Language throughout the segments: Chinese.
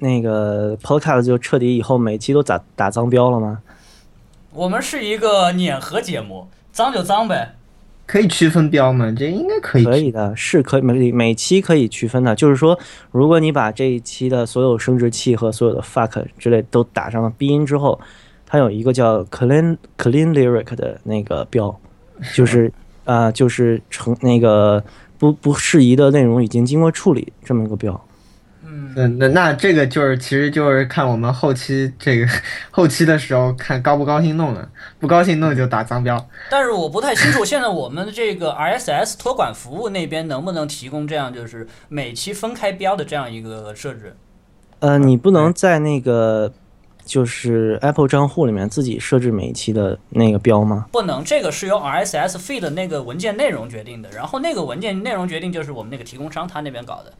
那个 Podcast 就彻底以后每期都打打脏标了吗？我们是一个碾核节目，脏就脏呗。可以区分标吗？这应该可以。可以的，是可以每每期可以区分的。就是说，如果你把这一期的所有生殖器和所有的 fuck 之类都打上了鼻音之后，它有一个叫 clean clean lyric 的那个标，就是啊、就是成那个不不适宜的内容已经经过处理这么一个标。嗯，嗯，那那这个就是，其实就是看我们后期这个后期的时候看高不高兴弄了，不高兴弄就打脏标。但是我不太清楚，现在我们的这个 RSS 托管服务那边能不能提供这样就是每期分开标的这样一个设置？呃，你不能在那个就是 Apple 账户里面自己设置每一期的那个标吗？不能，这个是由 RSS feed 的那个文件内容决定的，然后那个文件内容决定就是我们那个提供商他那边搞的，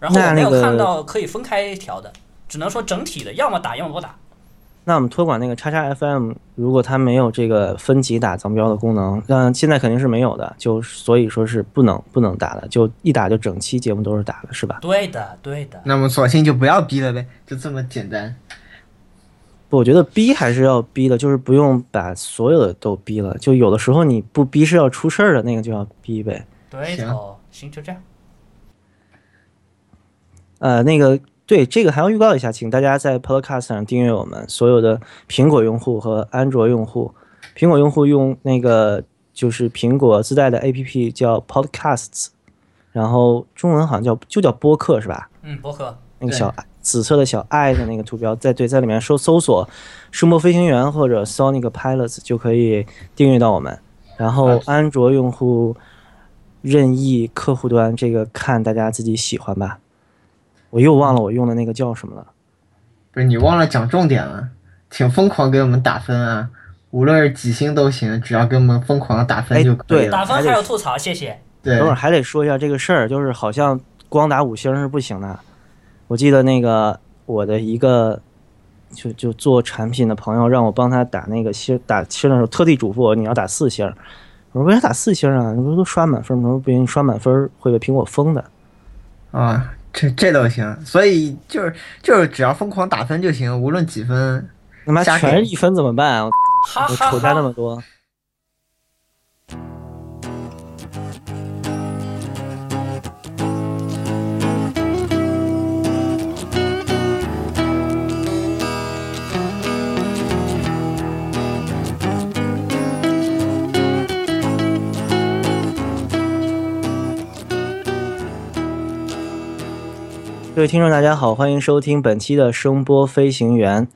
然后我没有看到可以分开调的，只能说整体的，要么打，要么不打。那我们托管那个叉叉 FM，如果它没有这个分级打藏标的功能，那现在肯定是没有的，就所以说是不能不能打的，就一打就整期节目都是打的，是吧？对的，对的。那么索性就不要逼了呗，就这么简单。不我觉得逼还是要逼的，就是不用把所有的都逼了，就有的时候你不逼是要出事儿的，那个就要逼呗。对头，行，就这样。呃，那个对这个还要预告一下，请大家在 Podcast 上订阅我们所有的苹果用户和安卓用户。苹果用户用那个就是苹果自带的 APP 叫 Podcasts，然后中文好像叫就叫播客是吧？嗯，播客。那个小紫色的小爱的那个图标，在对在里面搜搜索“声波飞行员”或者 “Sonic Pilots” 就可以订阅到我们。然后啊安卓用户任意客户端，这个看大家自己喜欢吧。我又忘了我用的那个叫什么了。不是你忘了讲重点了，请疯狂给我们打分啊！无论是几星都行，只要给我们疯狂的打分哎就可以对了。打分还有吐槽，谢谢。对等会儿还得说一下这个事儿，就是好像光打五星是不行的。我记得那个我的一个就就做产品的朋友让我帮他打那个星打星的时候，特地嘱咐我你要打四星。我说为啥打四星啊？你不是都刷满分吗？他说不行，刷满分会被苹果封的。啊，这这都行，所以就是就是只要疯狂打分就行，无论几分。他妈全是一分怎么办？我我哈哈丑他那哈。么多。各位听众，大家好，欢迎收听本期的声波飞行员。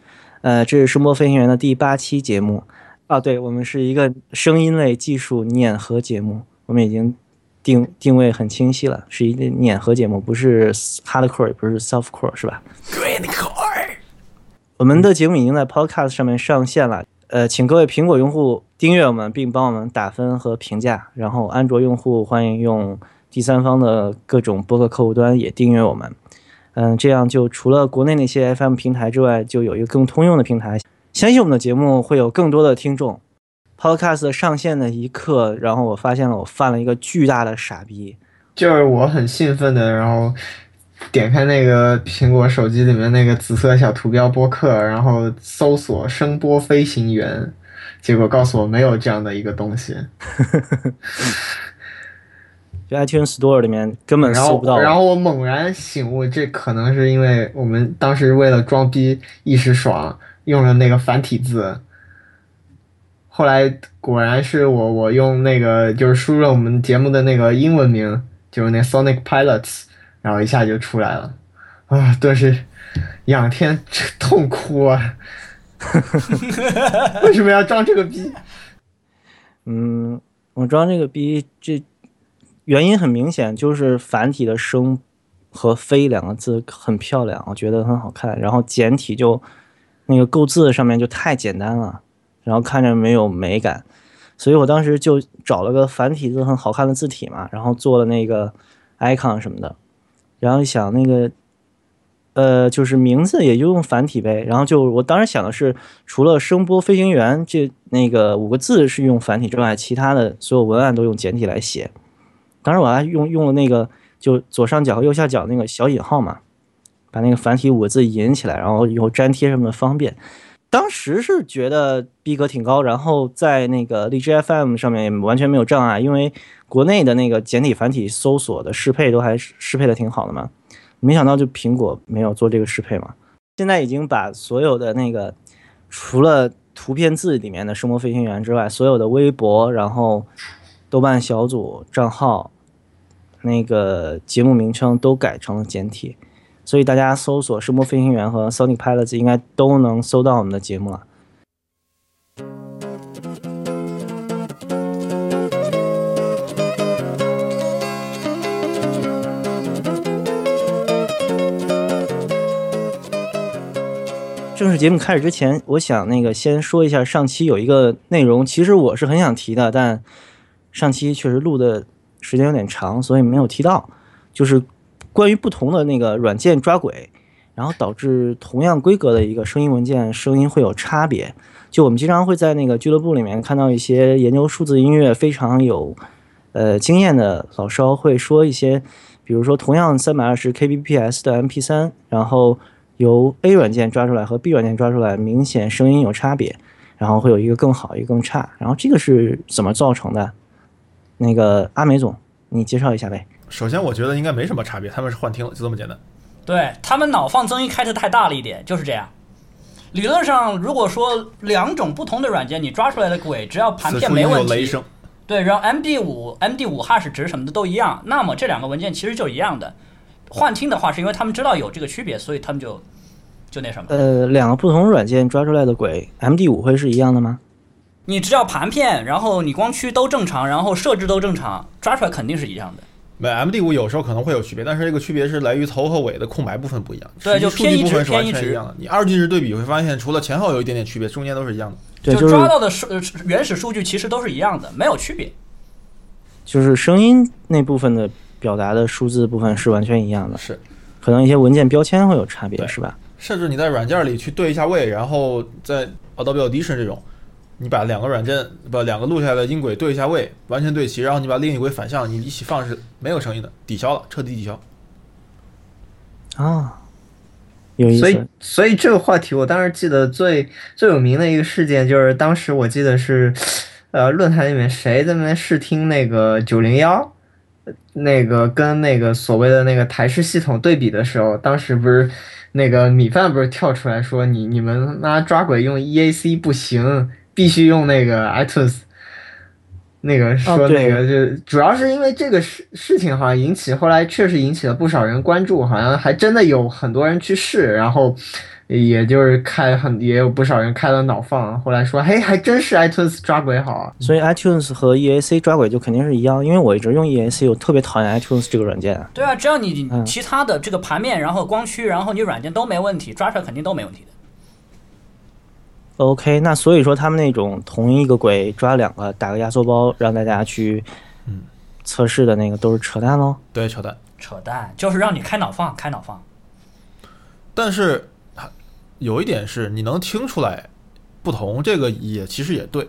呃，这是声波飞行员的第八期节目啊。对，我们是一个声音类技术碾核节目，我们已经定定位很清晰了，是一个碾核节目，不是 hardcore，也不是 softcore，是吧？Great core。我们的节目已经在 Podcast 上面上线了，呃，请各位苹果用户订阅我们，并帮我们打分和评价。然后安卓用户欢迎用第三方的各种播客客户端也订阅我们。嗯，这样就除了国内那些 FM 平台之外，就有一个更通用的平台。相信我们的节目会有更多的听众。Podcast 上线的一刻，然后我发现了我犯了一个巨大的傻逼。就是我很兴奋的，然后点开那个苹果手机里面那个紫色小图标播客，然后搜索“声波飞行员”，结果告诉我没有这样的一个东西。就 iTunes Store 里面根本搜不到，然后我猛然醒悟，这可能是因为我们当时为了装逼一时爽，用了那个繁体字。后来果然是我我用那个就是输入了我们节目的那个英文名，就是那 Sonic Pilots，然后一下就出来了，啊，顿时仰天痛哭啊！为什么要装这个逼？嗯，我装这个逼，这原因很明显，就是繁体的“生”和“飞”两个字很漂亮，我觉得很好看。然后简体就那个构字上面就太简单了，然后看着没有美感，所以我当时就找了个繁体字很好看的字体嘛，然后做了那个 icon 什么的，然后想那个。呃，就是名字也就用繁体呗，然后就我当时想的是，除了声波飞行员这那个五个字是用繁体之外，其他的所有文案都用简体来写。当时我还用用了那个就左上角和右下角那个小引号嘛，把那个繁体五个字引起来，然后以后粘贴什么的方便。当时是觉得逼格挺高，然后在那个荔枝 FM 上面也完全没有障碍，因为国内的那个简体繁体搜索的适配都还适配的挺好的嘛。没想到就苹果没有做这个适配嘛。现在已经把所有的那个除了图片字里面的声波飞行员之外，所有的微博，然后豆瓣小组账号，那个节目名称都改成了简体。所以大家搜索“声波飞行员”和 “Sonic Pilots” 应该都能搜到我们的节目了。正式节目开始之前，我想那个先说一下上期有一个内容，其实我是很想提的，但上期确实录的时间有点长，所以没有提到，就是。关于不同的那个软件抓轨，然后导致同样规格的一个声音文件声音会有差别。就我们经常会在那个俱乐部里面看到一些研究数字音乐非常有呃经验的老烧会说一些，比如说同样三百二十 kbps 的 MP3，然后由 A 软件抓出来和 B 软件抓出来明显声音有差别，然后会有一个更好一个更差。然后这个是怎么造成的？那个阿梅总，你介绍一下呗。首先，我觉得应该没什么差别，他们是幻听了，就这么简单。对他们脑放增益开的太大了一点，就是这样。理论上，如果说两种不同的软件你抓出来的鬼，只要盘片没问题，对，然后 MD 五、MD 五 hash 值什么的都一样，那么这两个文件其实就一样的。幻听的话，是因为他们知道有这个区别，所以他们就就那什么。呃，两个不同软件抓出来的鬼，MD 五会是一样的吗？你只要盘片，然后你光驱都正常，然后设置都正常，抓出来肯定是一样的。没 MD 五有时候可能会有区别，但是这个区别是来于头和尾的空白部分不一样。对，就偏移值偏移值一样的。你二进制对比会发现，除了前后有一点点区别，中间都是一样的。对，就抓到的数原始数据其实都是一样的，没有区别。就是声音那部分的表达的数字部分是完全一样的，是。可能一些文件标签会有差别，是吧？甚至你在软件里去对一下位，然后在 Adobe Audition 这种。你把两个软件不两个录下来的音轨对一下位，完全对齐，然后你把另一轨反向，你一起放是没有声音的，抵消了，彻底抵消。啊，有意思。所以，所以这个话题，我当时记得最最有名的一个事件，就是当时我记得是，呃，论坛里面谁在那边试听那个九零幺，那个跟那个所谓的那个台式系统对比的时候，当时不是那个米饭不是跳出来说你你们妈抓鬼用 EAC 不行。必须用那个 iTunes，那个说那个就主要是因为这个事事情好像引起后来确实引起了不少人关注，好像还真的有很多人去试，然后也就是开很也有不少人开了脑放，后来说嘿还真是 iTunes 抓鬼好啊，所以 iTunes 和 EAC 抓鬼就肯定是一样，因为我一直用 EAC，我特别讨厌 iTunes 这个软件。对啊，只要你其他的这个盘面，然后光驱，然后你软件都没问题，抓出来肯定都没问题的。OK，那所以说他们那种同一个鬼抓两个，打个压缩包让大家去测试的那个都是扯淡喽？对，扯淡，扯淡，就是让你开脑放，开脑放。但是有一点是你能听出来不同，这个也其实也对，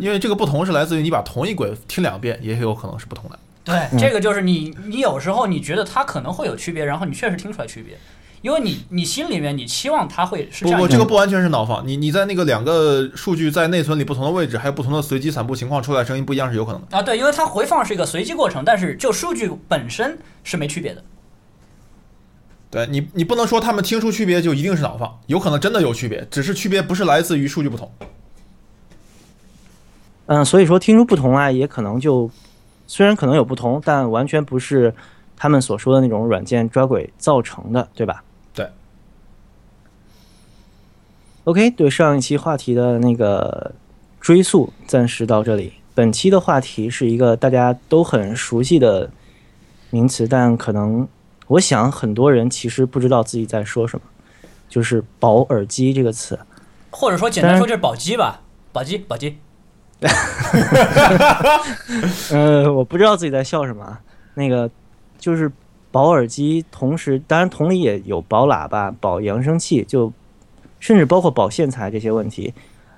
因为这个不同是来自于你把同一鬼听两遍，也有可能是不同的。对，这个就是你你有时候你觉得它可能会有区别，然后你确实听出来区别。因为你你心里面你期望它会是这样，不不，这个不完全是脑放，你你在那个两个数据在内存里不同的位置，还有不同的随机散布情况出来声音不一样是有可能的啊。对，因为它回放是一个随机过程，但是就数据本身是没区别的。对你你不能说他们听出区别就一定是脑放，有可能真的有区别，只是区别不是来自于数据不同。嗯，所以说听出不同来，也可能就虽然可能有不同，但完全不是他们所说的那种软件抓鬼造成的，对吧？OK，对上一期话题的那个追溯，暂时到这里。本期的话题是一个大家都很熟悉的名词，但可能我想很多人其实不知道自己在说什么，就是“保耳机”这个词，或者说简单说就是“保机”吧，“保机”“保机”。呃，我不知道自己在笑什么。那个就是保耳机，同时当然同理也有保喇叭、保扬声器，就。甚至包括保线材这些问题，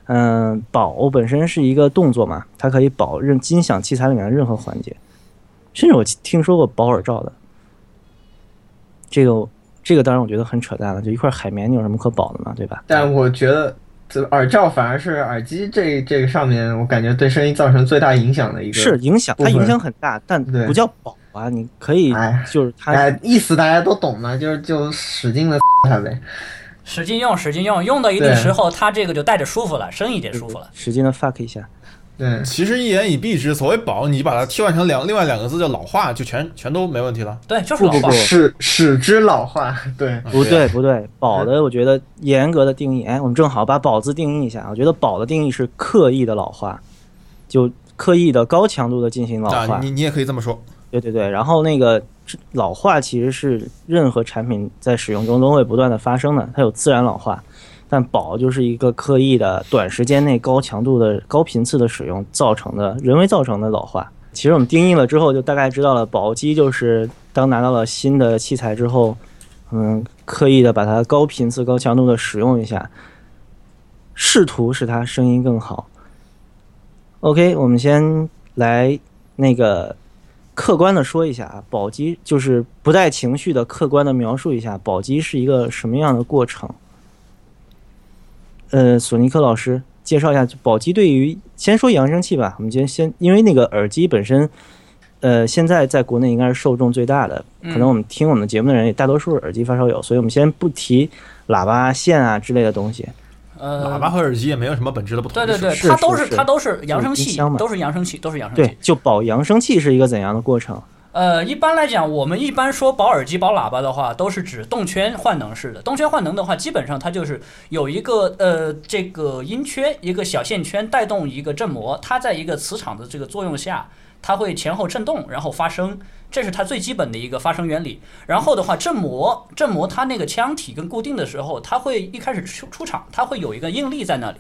嗯，保本身是一个动作嘛，它可以保任音响器材里面的任何环节，甚至我听说过保耳罩的，这个这个当然我觉得很扯淡了，就一块海绵，你有什么可保的嘛，对吧？但我觉得这耳罩反而是耳机这这个上面，我感觉对声音造成最大影响的一个。是影响，它影响很大，但不叫保啊。你可以，就是它，哎，意思大家都懂嘛，就是就使劲的 它呗。使劲用，使劲用，用到一定时候，它这个就带着舒服了，生一点舒服了。使劲的 fuck 一下。对，其实一言以蔽之，所谓宝，你把它替换成两另外两个字叫老化，就全全都没问题了。对，就是老化，使使之老化。对，不对不对，宝的我觉得严格的定义，哎，我们正好把宝字定义一下。我觉得宝的定义是刻意的老化，就刻意的高强度的进行老化。你你也可以这么说。对对对，然后那个老化其实是任何产品在使用中都会不断的发生的，它有自然老化，但保就是一个刻意的短时间内高强度的高频次的使用造成的人为造成的老化。其实我们定义了之后，就大概知道了，保机就是当拿到了新的器材之后，嗯，刻意的把它高频次高强度的使用一下，试图使它声音更好。OK，我们先来那个。客观的说一下啊，宝鸡就是不带情绪的客观的描述一下宝鸡是一个什么样的过程。呃，索尼克老师介绍一下宝鸡对于先说扬声器吧，我们先先因为那个耳机本身，呃，现在在国内应该是受众最大的，可能我们听我们节目的人也大多数是耳机发烧友，所以我们先不提喇叭线啊之类的东西。呃，喇叭和耳机也没有什么本质的不同。对对对，它都是它都是扬声器，都是扬声器，都是扬声器。对，就保扬声器是一个怎样的过程？呃，一般来讲，我们一般说保耳机、保喇叭的话，都是指动圈换能式的。动圈换能的话，基本上它就是有一个呃这个音圈，一个小线圈带动一个振膜，它在一个磁场的这个作用下，它会前后振动，然后发声。这是它最基本的一个发声原理。然后的话，振膜振膜它那个腔体跟固定的时候，它会一开始出出场，它会有一个应力在那里。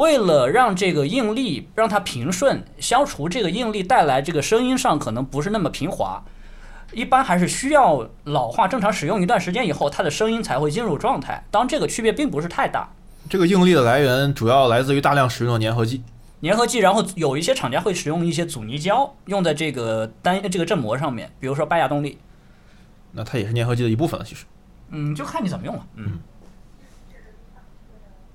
为了让这个应力让它平顺，消除这个应力带来这个声音上可能不是那么平滑，一般还是需要老化正常使用一段时间以后，它的声音才会进入状态。当这个区别并不是太大。这个应力的来源主要来自于大量使用的粘合剂。粘合剂，然后有一些厂家会使用一些阻尼胶，用在这个单这个振膜上面，比如说拜亚动力。那它也是粘合剂的一部分了，其实。嗯，就看你怎么用了。嗯。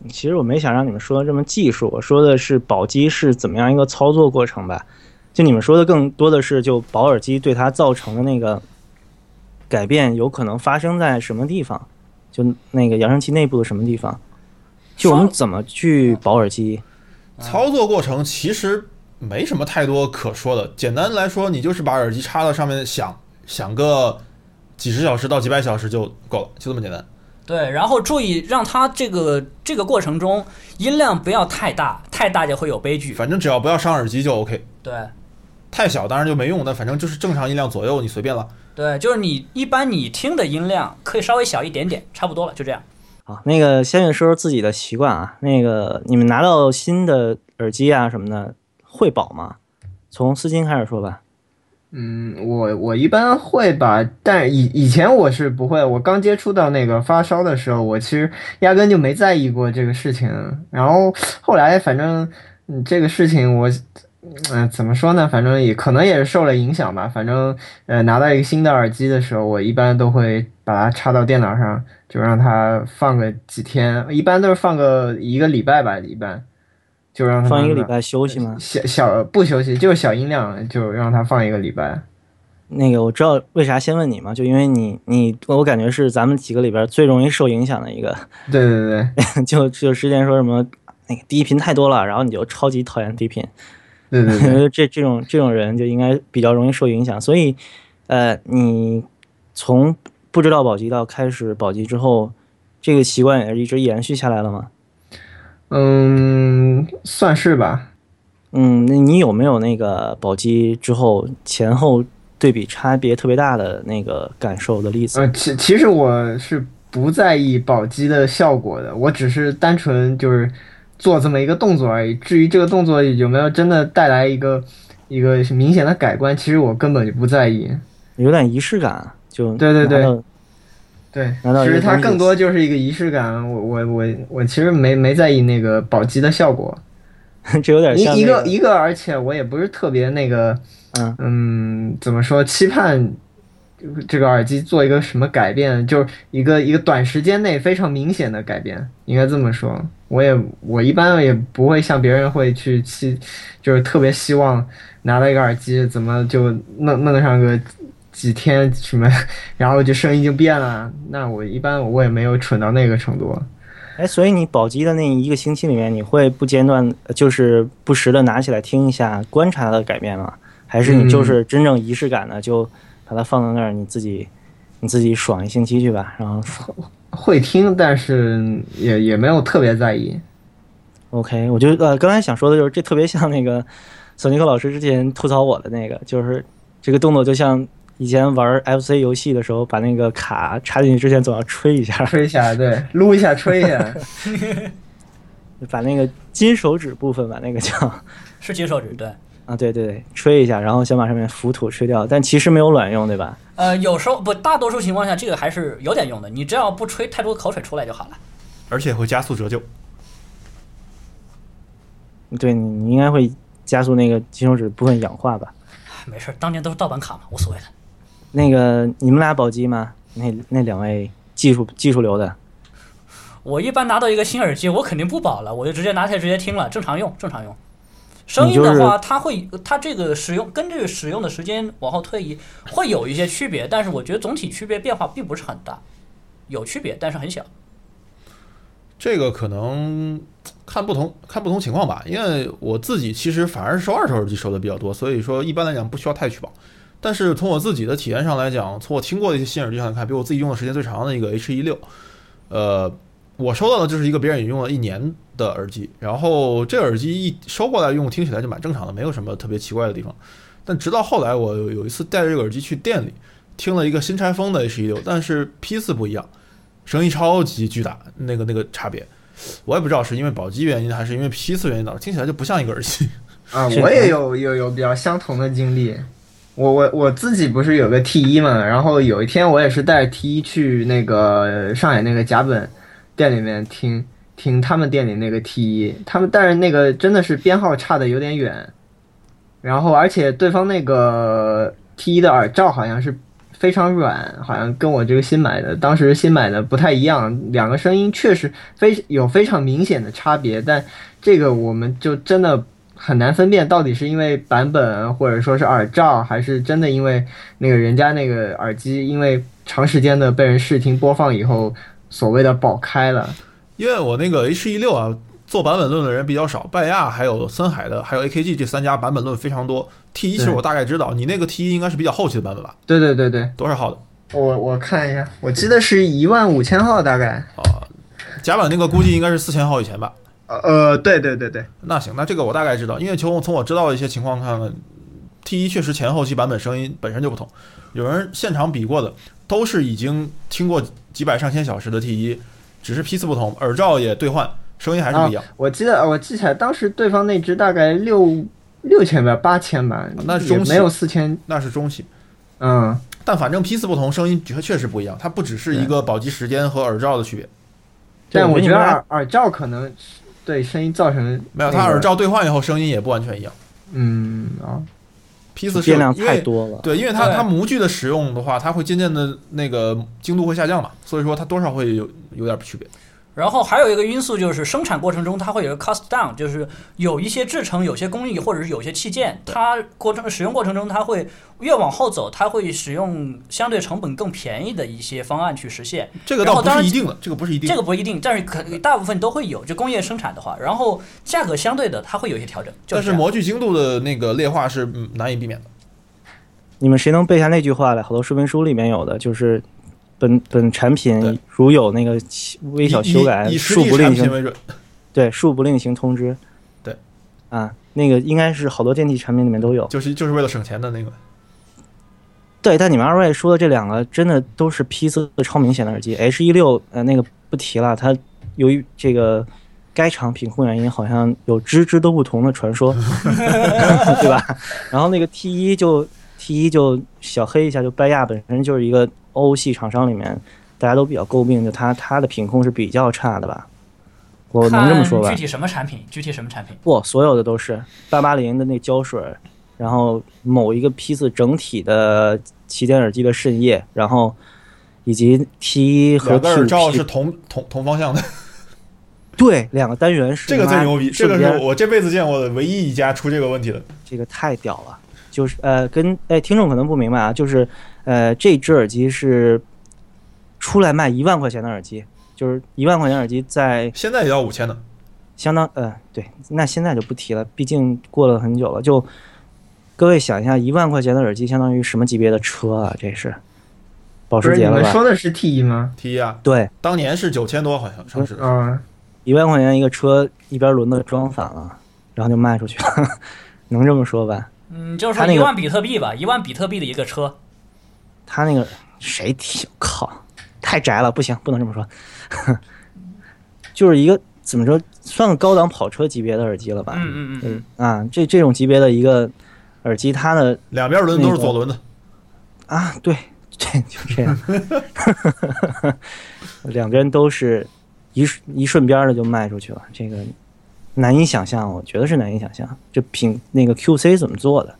其实我没想让你们说的这么技术，我说的是保机是怎么样一个操作过程吧。就你们说的更多的是，就保耳机对它造成的那个改变，有可能发生在什么地方？就那个扬声器内部的什么地方？就我们怎么去保耳机？操作过程其实没什么太多可说的，简单来说，你就是把耳机插到上面响响个几十小时到几百小时就够了，就这么简单。对，然后注意让它这个这个过程中音量不要太大，太大就会有悲剧。反正只要不要伤耳机就 OK。对，太小当然就没用，但反正就是正常音量左右你随便了。对，就是你一般你听的音量可以稍微小一点点，差不多了，就这样。好，那个先说说自己的习惯啊。那个你们拿到新的耳机啊什么的会保吗？从丝巾开始说吧。嗯，我我一般会吧，但以以前我是不会。我刚接触到那个发烧的时候，我其实压根就没在意过这个事情。然后后来反正嗯这个事情我嗯怎么说呢？反正也可能也是受了影响吧。反正呃拿到一个新的耳机的时候，我一般都会把它插到电脑上。就让它放个几天，一般都是放个一个礼拜吧，一般就让他放一个礼拜休息吗？小小不休息，就是小音量，就让他放一个礼拜。那个我知道为啥先问你嘛？就因为你你我感觉是咱们几个里边最容易受影响的一个。对对对，就就之前说什么那个低频太多了，然后你就超级讨厌低频。对对对，这这种这种人就应该比较容易受影响，所以呃，你从。不知道保级到开始保级之后，这个习惯也是一直延续下来了吗？嗯，算是吧。嗯，那你有没有那个宝鸡之后前后对比差别特别大的那个感受的例子？呃，其其实我是不在意宝鸡的效果的，我只是单纯就是做这么一个动作而已。至于这个动作有没有真的带来一个一个明显的改观，其实我根本就不在意。有点仪式感。就对对对，对，其实它更多就是一个仪式感。我我我我其实没没在意那个保级的效果，这有点像一个一个，而且我也不是特别那个，嗯嗯，怎么说期盼这个耳机做一个什么改变，就是一个一个短时间内非常明显的改变，应该这么说。我也我一般也不会像别人会去期，就是特别希望拿到一个耳机怎么就弄弄上个几天什么，然后就声音就变了。那我一般我也没有蠢到那个程度。哎，所以你保机的那一个星期里面，你会不间断就是不时的拿起来听一下，观察它的改变吗？还是你就是真正仪式感的就？把它放到那儿，你自己，你自己爽一星期去吧。然后会听，但是也也没有特别在意。OK，我就呃，刚才想说的就是，这特别像那个索尼克老师之前吐槽我的那个，就是这个动作就像以前玩 FC 游戏的时候，把那个卡插进去之前总要吹一下，吹一下，对，撸一下，吹一下，把那个金手指部分把那个叫 是金手指，对。啊，对对对，吹一下，然后先把上面浮土吹掉，但其实没有卵用，对吧？呃，有时候不，大多数情况下这个还是有点用的，你只要不吹太多口水出来就好了。而且会加速折旧。对你，你应该会加速那个金手指部分氧化吧？没事，当年都是盗版卡嘛，无所谓的。那个你们俩保机吗？那那两位技术技术流的。我一般拿到一个新耳机，我肯定不保了，我就直接拿起来直接听了，正常用，正常用。声音的话，它会，它这个使用根据使用的时间往后推移，会有一些区别，但是我觉得总体区别变化并不是很大，有区别，但是很小。这个可能看不同看不同情况吧，因为我自己其实反而是收二手耳机收的比较多，所以说一般来讲不需要太去保。但是从我自己的体验上来讲，从我听过的一些新耳机上来看，比我自己用的时间最长的一个 H 一六，呃。我收到的就是一个别人也用了一年的耳机，然后这耳机一收过来用，听起来就蛮正常的，没有什么特别奇怪的地方。但直到后来，我有一次带着这个耳机去店里听了一个新拆封的 H 一六，但是批次不一样，声音超级巨大，那个那个差别，我也不知道是因为保机原因还是因为批次原因导致，听起来就不像一个耳机。啊，我也有有有比较相同的经历。我我我自己不是有个 T 一嘛，然后有一天我也是带 T 一去那个上海那个甲本。店里面听听他们店里那个 T 一，他们但是那个真的是编号差的有点远，然后而且对方那个 T 一的耳罩好像是非常软，好像跟我这个新买的当时新买的不太一样，两个声音确实非有非常明显的差别，但这个我们就真的很难分辨到底是因为版本或者说是耳罩，还是真的因为那个人家那个耳机因为长时间的被人试听播放以后。所谓的爆开了，因为我那个 H 一六啊，做版本论的人比较少，拜亚还有森海的，还有 AKG 这三家版本论非常多。T 一其实我大概知道，你那个 T 一应该是比较后期的版本吧？对对对对，多少号的？我我看一下，我记得是一万五千号大概。哦，甲板那个估计应该是四千号以前吧？呃呃，对对对对。那行，那这个我大概知道，因为从从我知道的一些情况看看，T 一确实前后期版本声音本身就不同，有人现场比过的。都是已经听过几百上千小时的 T 一，只是批次不同，耳罩也兑换，声音还是不一样。我记得我记起来，当时对方那只大概六六千吧，八千吧，那是中没有四千，那是中型。嗯，但反正批次不同，声音确确实不一样。它不只是一个保级时间和耳罩的区别。但我觉得耳耳罩可能对声音造成没有，它耳罩兑换以后声音也不完全一样。嗯啊。批次数量太多了，对，因为它它模具的使用的话，它会渐渐的那个精度会下降嘛，所以说它多少会有有点区别。然后还有一个因素就是生产过程中它会有一个 cost down，就是有一些制成、有些工艺或者是有些器件，它过程使用过程中它会越往后走，它会使用相对成本更便宜的一些方案去实现。这个倒不是一定的，这个不是一定，这个不一定，但是可大部分都会有。就工业生产的话，然后价格相对的它会有一些调整。但是模具精度的那个劣化是难以避免的。你们谁能背下那句话来？好多说明书里面有的就是。本本产品如有那个微小修改，恕不另行。对，恕不另行通知。对，啊，那个应该是好多电器产品里面都有。就是就是为了省钱的那个。对，但你们二位说的这两个真的都是批次超明显的耳机。H 一六呃那个不提了，它由于这个该厂品控原因，好像有只只都不同的传说，对吧？然后那个 T 一就 T 一就小黑一下，就拜亚本身就是一个。欧系厂商里面，大家都比较诟病，就它它的品控是比较差的吧？我能这么说吧？具体什么产品？具体什么产品？不，所有的都是八八零的那胶水，然后某一个批次整体的旗舰耳机的渗液，然后以及 T 一和两个耳罩是同同同方向的，对两个单元是这个最牛逼，这个是我这辈子见过的唯一一家出这个问题的。这个太屌了，就是呃，跟哎，听众可能不明白啊，就是呃，这只耳机是出来卖一万块钱的耳机，就是一万块钱耳机在现在也要五千呢，相当呃，对，那现在就不提了，毕竟过了很久了。就各位想一下，一万块钱的耳机相当于什么级别的车啊？这是保时捷了吧？们说的是 T 一吗？T 一啊，对，当年是九千多，好像上市的。啊，一万块钱一个车，一边轮子装反了，然后就卖出去了，能这么说吧？嗯，就是他那一万比特币吧，一万比特币的一个车，他那个谁提？靠，太宅了，不行，不能这么说。就是一个怎么说，算个高档跑车级别的耳机了吧？嗯嗯嗯啊，这这种级别的一个耳机，它的两边轮都是左轮的，啊，对，这就这样，两边都是一瞬一瞬边的就卖出去了，这个难以想象，我觉得是难以想象，这品那个 QC 怎么做的？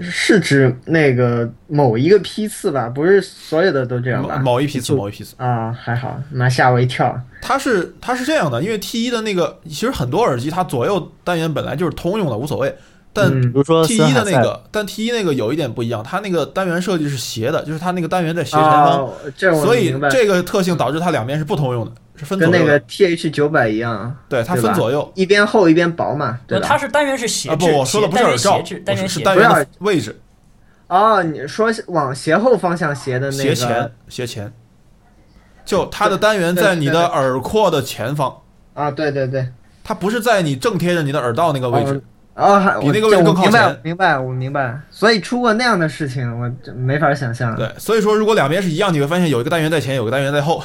是指那个某一个批次吧？不是所有的都这样某吧？某一批次，某一批次。啊，还好，妈吓我一跳。它是它是这样的，因为 T 一的那个，其实很多耳机它左右单元本来就是通用的，无所谓。但嗯比如说 T 一的那个，但 T 一那个有一点不一样，它那个单元设计是斜的，就是它那个单元在斜前方，哦，所以，这个特性导致它两边是不通用的，是分左右的。跟那个 TH 九百一样，对，它分左右。一边厚一边薄嘛，对？它是单元是斜啊不，我说的不是单耳罩元斜置，，单元是是单元的位置，哦，你说往斜后方向斜的那个斜前斜前，就它的单元在你的耳廓的前方，啊？对对对，它不是在你正贴着你的耳道那个位置。哦，还比那个位置更靠明白前，明白，我明白。所以出过那样的事情，我就没法想象。对，所以说如果两边是一样，你会发现有一个单元在前，有个单元在后。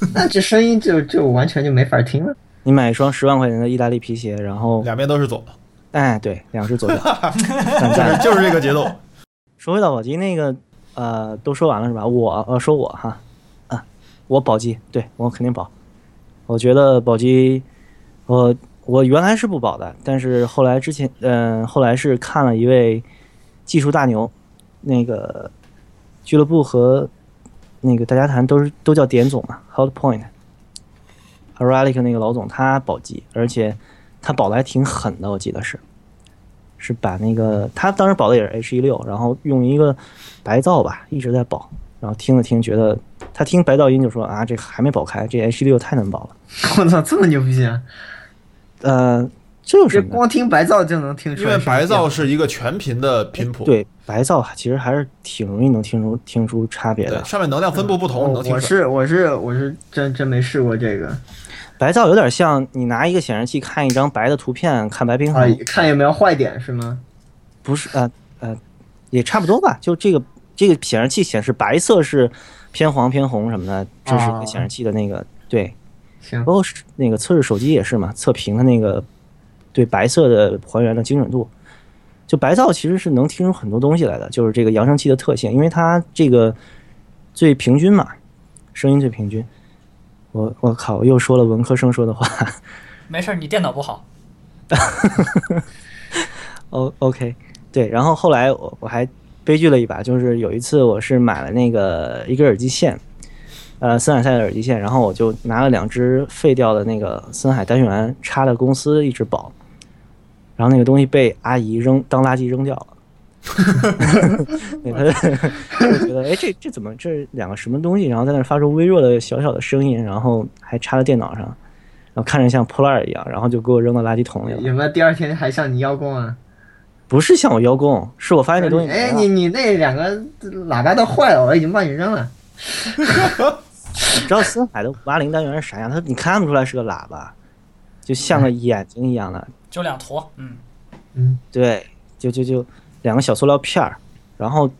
那这声音就就完全就没法听了。你买一双十万块钱的意大利皮鞋，然后两边都是左，哎，对，两只左脚，赞就是赞。就是这个节奏。说回到宝鸡那个，呃，都说完了是吧？我呃说我哈，啊，我宝鸡，对我肯定保。我觉得宝鸡，我我原来是不保的，但是后来之前，嗯、后来是看了一位技术大牛，那个俱乐部和那个大家谈都是都叫点总嘛，Hot Point。a r a l i c 那个老总他保级，而且他保的还挺狠的，我记得是，是把那个他当时保的也是 H 一六，然后用一个白噪吧一直在保，然后听了听觉得他听白噪音就说啊这还没保开，这 H 一六太难保了，我操，这么牛逼啊！呃，这有什么？光听白噪就能听出来。因为白噪是一个全频的频谱，对白噪其实还是挺容易能听出听出差别，的。上面能量分布不同，能听出来。我是我是我是真真没试过这个白噪有点像你拿一个显示器看一张白的图片，看白平啊衡，，看有没有坏点是吗？不是呃呃，也差不多吧。就这个这个显示器显示白色是偏黄偏红什么的，这是哦显示器的那个对。行包括是那个测试手机也是嘛，测屏的那个对白色的还原的精准度，就白噪其实是能听出很多东西来的，就是这个扬声器的特性，因为它这个最平均嘛，声音最平均。我我靠，又说了文科生说的话。没事，你电脑不好，O OK，对，然后后来我我还悲剧了一把，就是有一次我是买了那个一根耳机线，呃，森海塞的耳机线，然后我就拿了两只废掉的那个森海单元插的公司一直保，然后那个东西被阿姨扔当垃圾扔掉了。对，他就觉得哎，这这怎么这两个什么东西？然后在那发出微弱的小小的声音，然后还插在电脑上，然后看着像破烂儿一样，然后就给我扔到垃圾桶里了。有没有第二天还向你邀功啊？不是向我邀功，是我发现那东西没哎，你你那两个喇叭都坏了，我已经帮你扔了。你知道森海的五八零单元是啥样？它你看不出来是个喇叭，就像个眼睛一样的，就两坨，嗯，嗯，对，就就就两个小塑料片儿，然后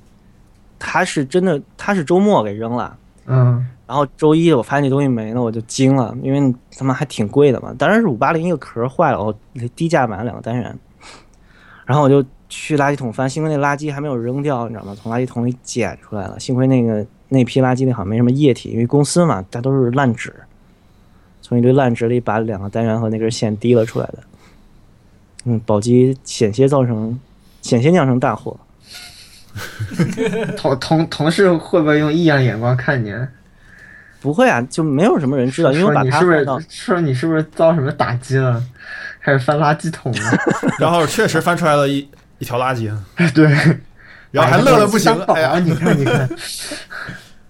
它是真的，它是周末给扔了，嗯，然后周一我发现那东西没了，我就惊了，因为他妈还挺贵的嘛，当然是五八零一个壳坏了，我低价买了两个单元，然后我就去垃圾桶翻，幸亏那垃圾还没有扔掉，你知道吗？从垃圾桶里捡出来了，幸亏那个那批垃圾里好像没什么液体，因为公司嘛，它都是烂纸，从一堆烂纸里把两个单元和那根线提了出来的。嗯，宝鸡险些造成险些酿成大祸。同同同事会不会用异样眼光看你？不会啊，就没有什么人知道，因为我把它是不是说你是不是遭什么打击了，还是翻垃圾桶了？然后确实翻出来了一一条垃圾。对，然后还乐的不行。哎呀，你看，你看，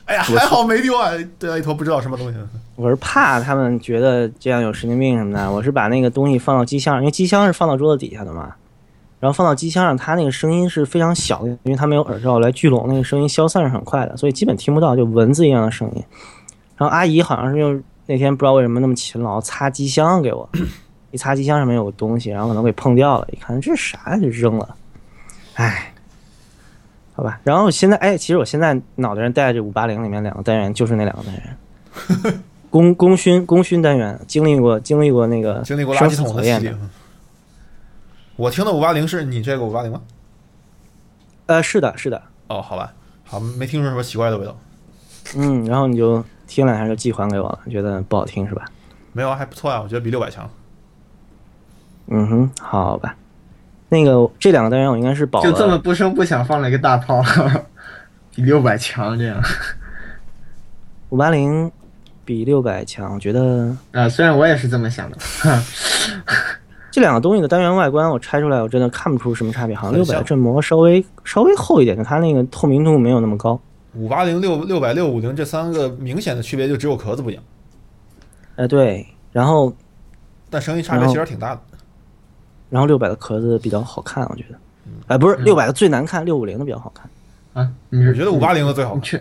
哎呀，还好没丢啊！对，一坨不知道什么东西。我是怕他们觉得这样有神经病什么的，我是把那个东西放到机箱上，因为机箱是放到桌子底下的嘛。然后放到机箱上，它那个声音是非常小的，因为它没有耳罩来聚拢，那个声音消散是很快的，所以基本听不到，就蚊子一样的声音。然后阿姨好像是用那天不知道为什么那么勤劳擦机箱给我，一擦机箱上面有个东西，然后可能给碰掉了，一看这是啥呀，就扔了。唉，好吧。然后现在哎，其实我现在脑袋上带着五八零里面两个单元，就是那两个单元，功功勋功勋单元，经历过经历过那个经历过垃圾桶的洗礼。我听的五八零是你这个五八零吗？呃，是的，是的。哦，好吧，好，没听出什么奇怪的味道。嗯，然后你就听两下就寄还给我了，觉得不好听是吧？没有啊，还不错啊，我觉得比六百强。嗯哼，好吧。那个这两个单元我应该是保就这么不声不响放了一个大炮，比六百强这样。五八零比六百强，我觉得啊，虽然我也是这么想的。这两个东西的单元外观我拆出来，我真的看不出什么差别。好像六百振膜稍微稍微厚一点，它那个透明度没有那么高。五八零六六百六五零这三个明显的区别就只有壳子不一样。哎，对，然后但声音差别其实挺大的。然后六百的壳子比较好看，我觉得。哎，不是六百的最难看，六五零的比较好看。啊，你是觉得五八零的最好看。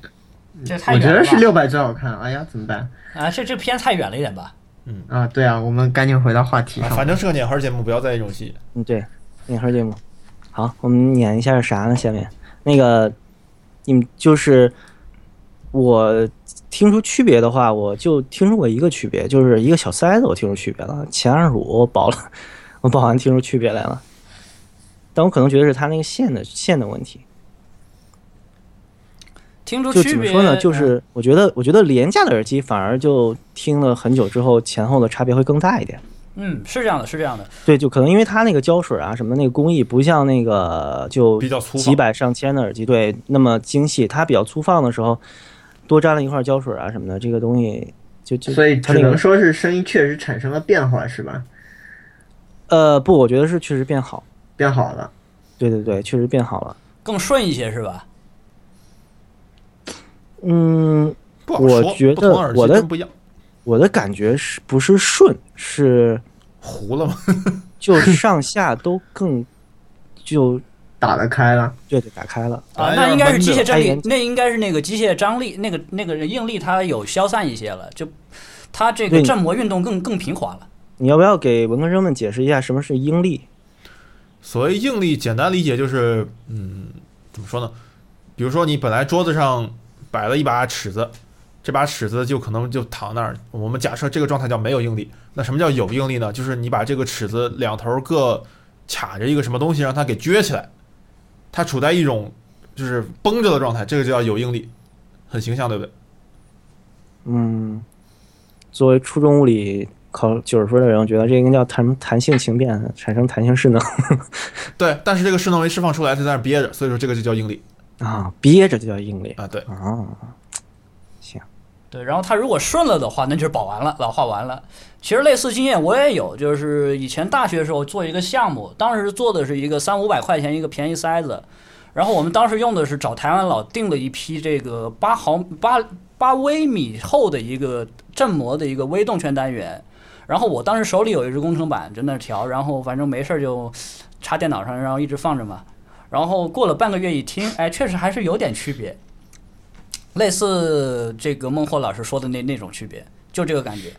这太我觉得是六百最好看。哎呀，怎么办？啊，这这偏太远了一点吧。嗯啊，对啊，我们赶紧回到话题上。反正是个碾核节目，不要在意这种细节。嗯，对，碾核节目。好，我们碾一下是啥呢？下面那个，你们就是我听出区别的话，我就听出过一个区别，就是一个小塞子，我听出区别了。前二十五我保了，我保完听出区别来了。但我可能觉得是它那个线的线的问题。听出就怎么说呢？就是我觉得，我觉得廉价的耳机反而就听了很久之后，前后的差别会更大一点。嗯，是这样的，是这样的。对，就可能因为它那个胶水啊什么的那个工艺不像那个就比较粗几百上千的耳机对那么精细，它比较粗放的时候多沾了一块胶水啊什么的，这个东西就就所以只能说是声音确实产生了变化，是吧？呃，不，我觉得是确实变好，变好了。对对对，确实变好了，更顺一些是吧？嗯，我觉得我的我的感觉是不是顺是糊了吗？就上下都更就 打得开了，对对，打开了啊。那应该是机械张力，那应该是那个机械张力，那个那个应力它有消散一些了，就它这个振膜运动更更平滑了。你要不要给文科生们解释一下什么是应力？所谓应力，简单理解就是，嗯，怎么说呢？比如说你本来桌子上。摆了一把尺子，这把尺子就可能就躺那儿。我们假设这个状态叫没有应力。那什么叫有应力呢？就是你把这个尺子两头各卡着一个什么东西，让它给撅起来，它处在一种就是绷着的状态，这个就叫有应力，很形象，对不对？嗯，作为初中物理考九十分的人，我觉得这应该叫弹弹性情变，产生弹性势能。对，但是这个势能没释放出来，就在那憋着，所以说这个就叫应力。啊，憋着就叫应力啊，对啊，行，对，然后它如果顺了的话，那就是保完了，老化完了。其实类似经验我也有，就是以前大学的时候做一个项目，当时做的是一个三五百块钱一个便宜塞子，然后我们当时用的是找台湾佬订了一批这个八毫八八微米厚的一个振膜的一个微动圈单元，然后我当时手里有一只工程板在那调，然后反正没事就插电脑上，然后一直放着嘛。然后过了半个月一听，哎，确实还是有点区别，类似这个孟获老师说的那那种区别，就这个感觉。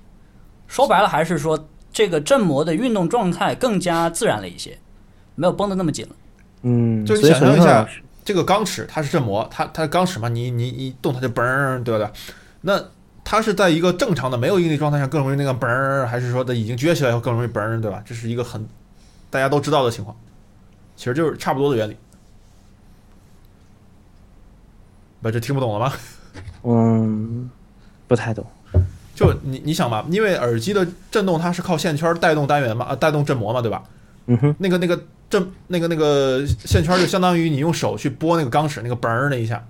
说白了还是说这个振膜的运动状态更加自然了一些，没有绷得那么紧了。嗯，就你想象一下，这个钢尺它是振膜，它它钢尺嘛，你你一动它就嘣，对不对？那它是在一个正常的没有应力状态下更容易那个嘣儿，还是说它已经撅起来以后更容易嘣儿，对吧？这是一个很大家都知道的情况。其实就是差不多的原理，不，这听不懂了吗？嗯，不太懂。就你你想吧，因为耳机的震动它是靠线圈带动单元嘛，啊，带动振膜嘛，对吧？嗯哼。那个那个振那个那个线圈就相当于你用手去拨那个钢尺那个嘣儿那一下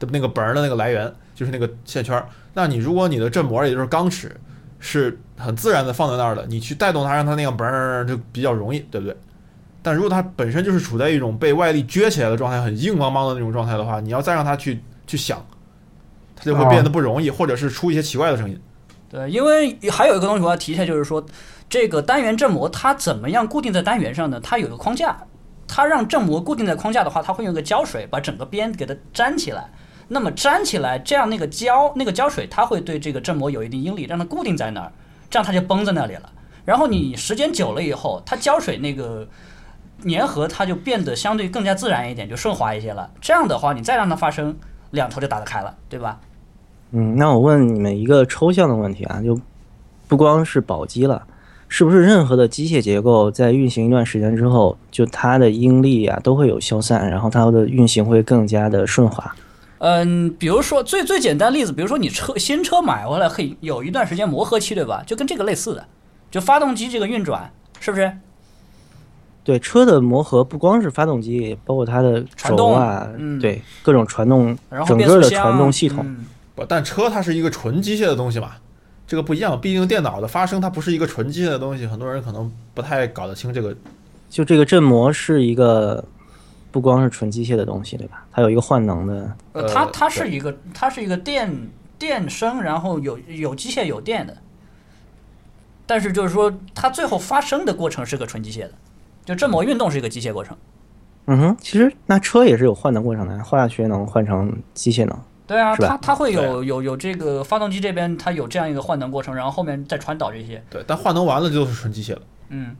的那个嘣儿的那个来源就是那个线圈。那你如果你的振膜也就是钢尺是很自然的放在那儿的，你去带动它让它那样嘣就比较容易，对不对？但如果它本身就是处在一种被外力撅起来的状态，很硬邦邦的那种状态的话，你要再让它去去响，它就会变得不容易，或者是出一些奇怪的声音。对，因为还有一个东西我要提一下，就是说。这个单元振膜它怎么样固定在单元上呢？它有个框架，它让振膜固定在框架的话，它会用个胶水把整个边给它粘起来。那么粘起来，这样那个胶那个胶水它会对这个振膜有一定应力，让它固定在那儿，这样它就绷在那里了。然后你时间久了以后，它胶水那个粘合它就变得相对更加自然一点，就顺滑一些了。这样的话，你再让它发声，两头就打得开了，对吧？嗯，那我问你们一个抽象的问题啊，就不光是宝鸡了。是不是任何的机械结构在运行一段时间之后，就它的应力啊都会有消散，然后它的运行会更加的顺滑？嗯，比如说最最简单例子，比如说你车新车买回来会有一段时间磨合期，对吧？就跟这个类似的，就发动机这个运转是不是？对，车的磨合不光是发动机，包括它的传动啊，对各种传动，整个的传动系统。不，但车它是一个纯机械的东西嘛。这个不一样，毕竟电脑的发生它不是一个纯机械的东西，很多人可能不太搞得清这个。就这个振膜是一个不光是纯机械的东西，对吧？它有一个换能的。呃，它它是一个它是一个电电声，然后有有机械有电的。但是就是说，它最后发声的过程是个纯机械的，就振膜运动是一个机械过程。嗯哼，其实那车也是有换能过程的，化学能换成机械能。对啊，它它会有有有这个发动机这边它有这样一个换能过程，然后后面再传导这些。对，但换能完了就是纯机械了。嗯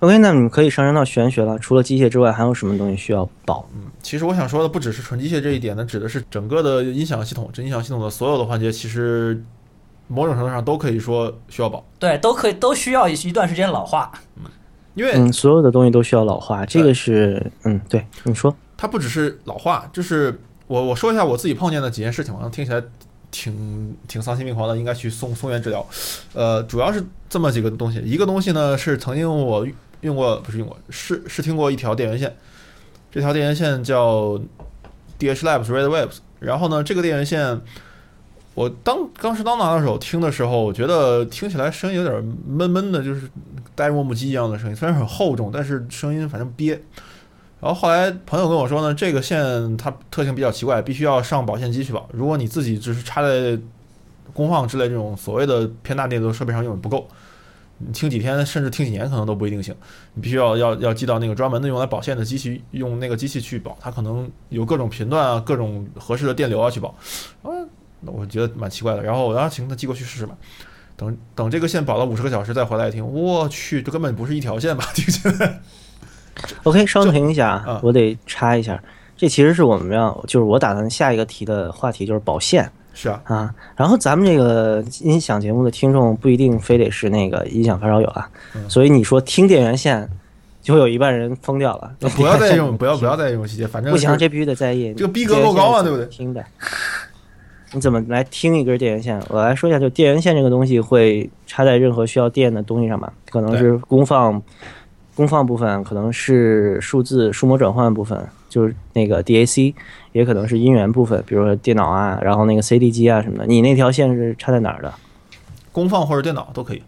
，OK，那你可以上升到玄学了。除了机械之外，还有什么东西需要保？嗯，其实我想说的不只是纯机械这一点呢，指的是整个的音响系统，这音响系统的所有的环节，其实某种程度上都可以说需要保。对，都可以都需要一一段时间老化。嗯，因为嗯，所有的东西都需要老化，这个是嗯，对，你说，它不只是老化，就是。我我说一下我自己碰见的几件事情，好像听起来挺挺丧心病狂的，应该去送送院治疗。呃，主要是这么几个东西，一个东西呢是曾经我用过，不是用过，是是听过一条电源线，这条电源线叫 DH Labs Red Waves。然后呢，这个电源线我当当时刚拿到手听的时候，我觉得听起来声音有点闷闷的，就是呆磨木机一样的声音，虽然很厚重，但是声音反正憋。然后后来朋友跟我说呢，这个线它特性比较奇怪，必须要上保线机去保。如果你自己只是插在功放之类这种所谓的偏大电流设备上用不够，你听几天甚至听几年可能都不一定行。你必须要要要寄到那个专门的用来保线的机器，用那个机器去保，它可能有各种频段啊，各种合适的电流啊去保。啊，那我觉得蛮奇怪的。然后我说行，那寄过去试试吧。等等这个线保了五十个小时再回来听，我去，这根本不是一条线吧？听起来。OK，稍停一下啊，我得插一下。这其实是我们要，就是我打算下一个题的话题就是保线。是啊，啊，然后咱们这个音响节目的听众不一定非得是那个音响发烧友啊，所以你说听电源线，就会有一半人疯掉了。不要再用，不要不要再用细节，反正不行，这必须得在意。这个逼格够高啊，对不对？听的，你怎么来听一根电源线？我来说一下，就电源线这个东西会插在任何需要电的东西上吧？可能是功放。功放部分可能是数字数模转换部分，就是那个 DAC，也可能是音源部分，比如说电脑啊，然后那个 CD 机啊什么的。你那条线是插在哪儿的？功放或者电脑都可以。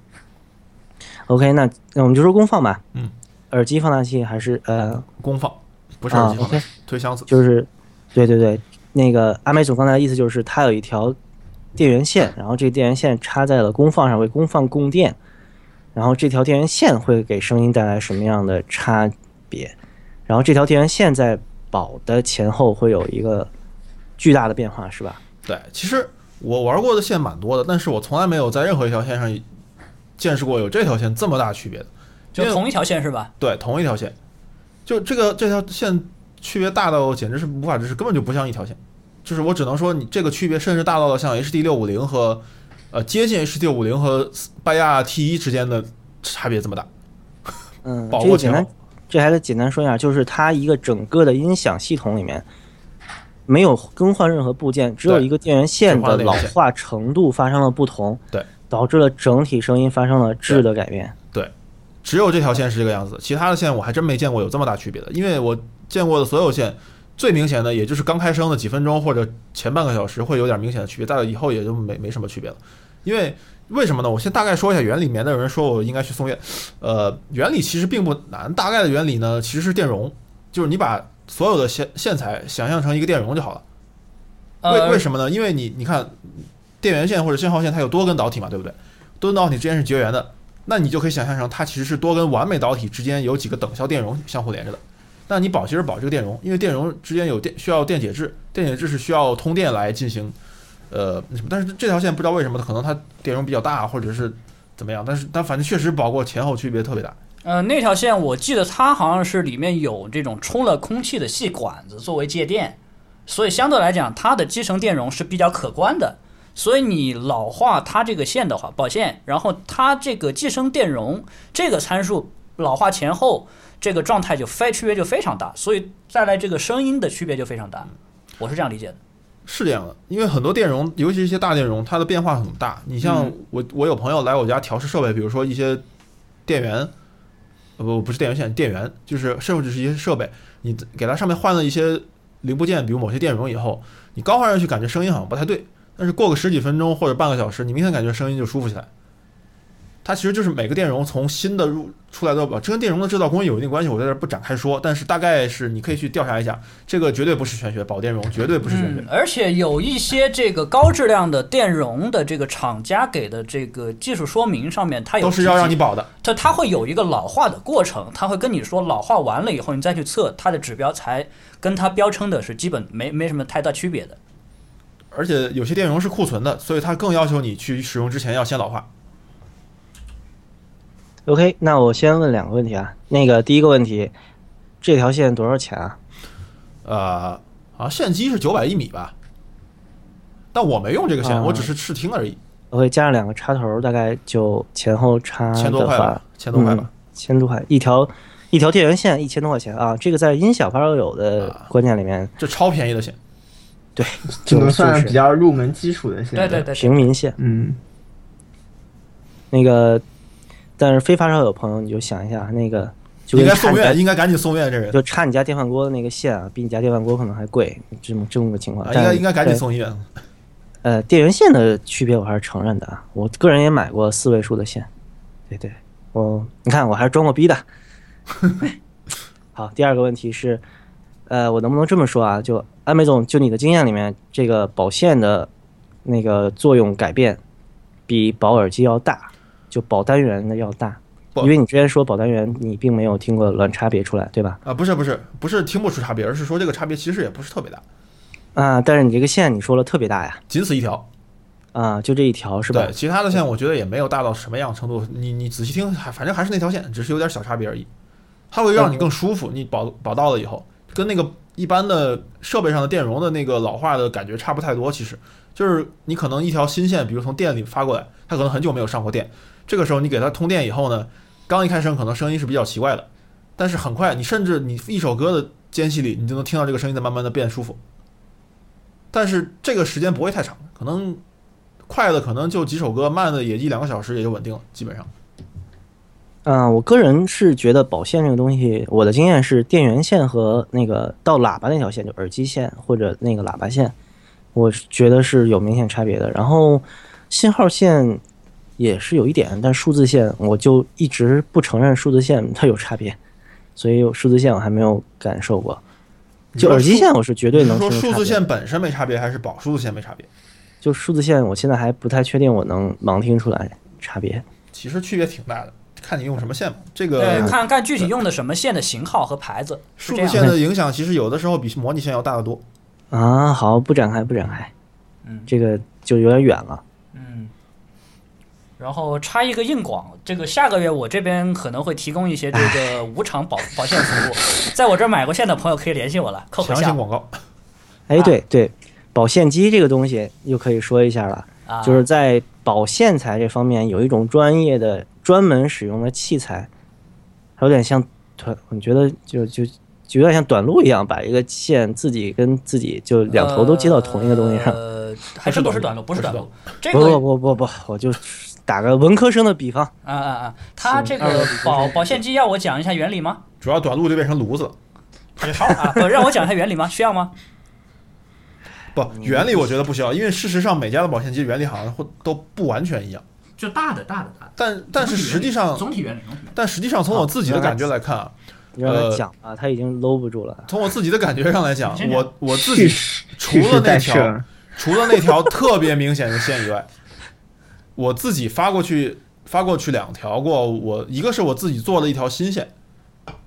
OK，那那我们就说功放吧。嗯。耳机放大器还是呃？功放，不是耳机放大器，推箱子。就是，对对对，那个阿美总刚才的意思就是，它有一条电源线，然后这个电源线插在了功放上，为功放供电。然后这条电源线会给声音带来什么样的差别？然后这条电源线在保的前后会有一个巨大的变化，是吧？对，其实我玩过的线蛮多的，但是我从来没有在任何一条线上见识过有这条线这么大区别的。就同一条线是吧？对，同一条线，就这个这条线区别大到简直是无法直视，根本就不像一条线。就是我只能说，你这个区别甚至大到了像 HD 六五零和。呃，接近 H D 五零和拜亚 T 一之间的差别这么大？嗯，这个简单，这还得简单说一下，就是它一个整个的音响系统里面没有更换任何部件，只有一个电源线的老化程度发生了不同，对，导致了整体声音发生了质的改变。对，只有这条线是这个样子，其他的线我还真没见过有这么大区别的。因为我见过的所有线，最明显的也就是刚开声的几分钟或者前半个小时会有点明显的区别，但以后也就没没什么区别了。因为为什么呢？我先大概说一下原理。免得有人说我应该去送院。呃，原理其实并不难，大概的原理呢其实是电容，就是你把所有的线线材想象成一个电容就好了。为为什么呢？因为你你看，电源线或者信号线它有多根导体嘛，对不对？多根导体之间是绝缘的，那你就可以想象成它其实是多根完美导体之间有几个等效电容相互连着的。那你保其实保这个电容，因为电容之间有电需要电解质，电解质是需要通电来进行，呃，什么？但是这条线不知道为什么可能它电容比较大，或者是怎么样？但是但反正确实保过前后区别特别大。呃，那条线我记得它好像是里面有这种充了空气的细管子作为介电。所以相对来讲，它的基层电容是比较可观的。所以你老化它这个线的话，保线，然后它这个寄生电容这个参数老化前后，这个状态就非区别就非常大。所以再来这个声音的区别就非常大。我是这样理解的。是这样的，因为很多电容，尤其一些大电容，它的变化很大。你像我，我有朋友来我家调试设备，比如说一些电源，呃不不是电源线，电源就是甚至是一些设备，你给它上面换了一些。零部件，比如某些电容以后，你刚换上去感觉声音好像不太对，但是过个十几分钟或者半个小时，你明显感觉声音就舒服起来。它其实就是每个电容从新的入出来的，这跟电容的制造工艺有一定关系，我在这不展开说。但是大概是你可以去调查一下，这个绝对不是玄学，保电容绝对不是玄学。而且有一些这个高质量的电容的这个厂家给的这个技术说明上面，它有都是要让你保的，它它会有一个老化的过程，它会跟你说老化完了以后，你再去测它的指标才跟它标称的是基本没没什么太大区别的。而且有些电容是库存的，所以它更要求你去使用之前要先老化。OK，那我先问两个问题啊。那个第一个问题，这条线多少钱啊？呃，好像线机是九百一米吧，但我没用这个线，我只是试听而已。OK，加上两个插头，大概就前后差千多块吧，千多块吧，千多块一条一条电源线一千多块钱啊。这个在音响发烧友的观念里面，这超便宜的线，对，只能算比较入门基础的线，对对对，平民线，嗯，那个。但是非发烧友朋友，你就想一下，那个就应该送院，应该赶紧送院。这人就插你家电饭锅的那个线啊，比你家电饭锅可能还贵，这么这么个情况。应该应该赶紧送医院。呃，电源线的区别我还是承认的啊，我个人也买过四位数的线。对对，我你看我还是装过逼的。好，第二个问题是，呃，我能不能这么说啊？就安梅总，就你的经验里面，这个保线的那个作用改变比保耳机要大？就保单元的要大，因为你之前说保单元，你并没有听过卵差别出来，对吧？啊，不是不是不是听不出差别，而是说这个差别其实也不是特别大。啊，但是你这个线你说了特别大呀，仅此一条。啊，就这一条是吧？对，其他的线我觉得也没有大到什么样程度。你你仔细听，还反正还是那条线，只是有点小差别而已。它会让你更舒服，你保保到了以后，跟那个一般的设备上的电容的那个老化的感觉差不太多。其实就是你可能一条新线，比如从店里发过来，它可能很久没有上过电。这个时候你给它通电以后呢，刚一开声可能声音是比较奇怪的，但是很快你甚至你一首歌的间隙里，你就能听到这个声音在慢慢的变舒服。但是这个时间不会太长，可能快的可能就几首歌，慢的也一两个小时也就稳定了，基本上。嗯，我个人是觉得保线这个东西，我的经验是电源线和那个到喇叭那条线，就耳机线或者那个喇叭线，我觉得是有明显差别的。然后信号线。也是有一点，但数字线我就一直不承认数字线它有差别，所以数字线我还没有感受过。就耳机线我是绝对能说数字线本身没差别，还是保数字线没差别？就数字线，我现在还不太确定我能盲听出来差别。其实区别挺大的，看你用什么线嘛。这个看看具体用的什么线的型号和牌子。数字线的影响其实有的时候比模拟线要大得多。啊，好，不展开，不展开。嗯，这个就有点远了。然后插一个硬广，这个下个月我这边可能会提供一些这个无偿保 保线服务，在我这儿买过线的朋友可以联系我了。强行广告。哎，对对，保线机这个东西又可以说一下了，就是在保线材这方面有一种专业的专门使用的器材，有点像短，我觉得就就就有点像短路一样，把一个线自己跟自己就两头都接到同一个东西上。呃，还是不是短路？不是短路。这不不不不不，我就。打个文科生的比方，啊啊啊，它这个保保线机要我讲一下原理吗？主要短路就变成炉子啊！不让我讲一下原理吗？需要吗？不，原理我觉得不需要，因为事实上每家的保线机原理好像会都不完全一样。就大的大的大的，但但是实际上总体原理，但实际上从我自己的感觉来看啊，呃，讲啊，他已经搂不住了。从我自己的感觉上来讲，我我自己除了那条 除了那条特别明显的线以外，我自己发过去发过去两条过，我一个是我自己做的一条新线，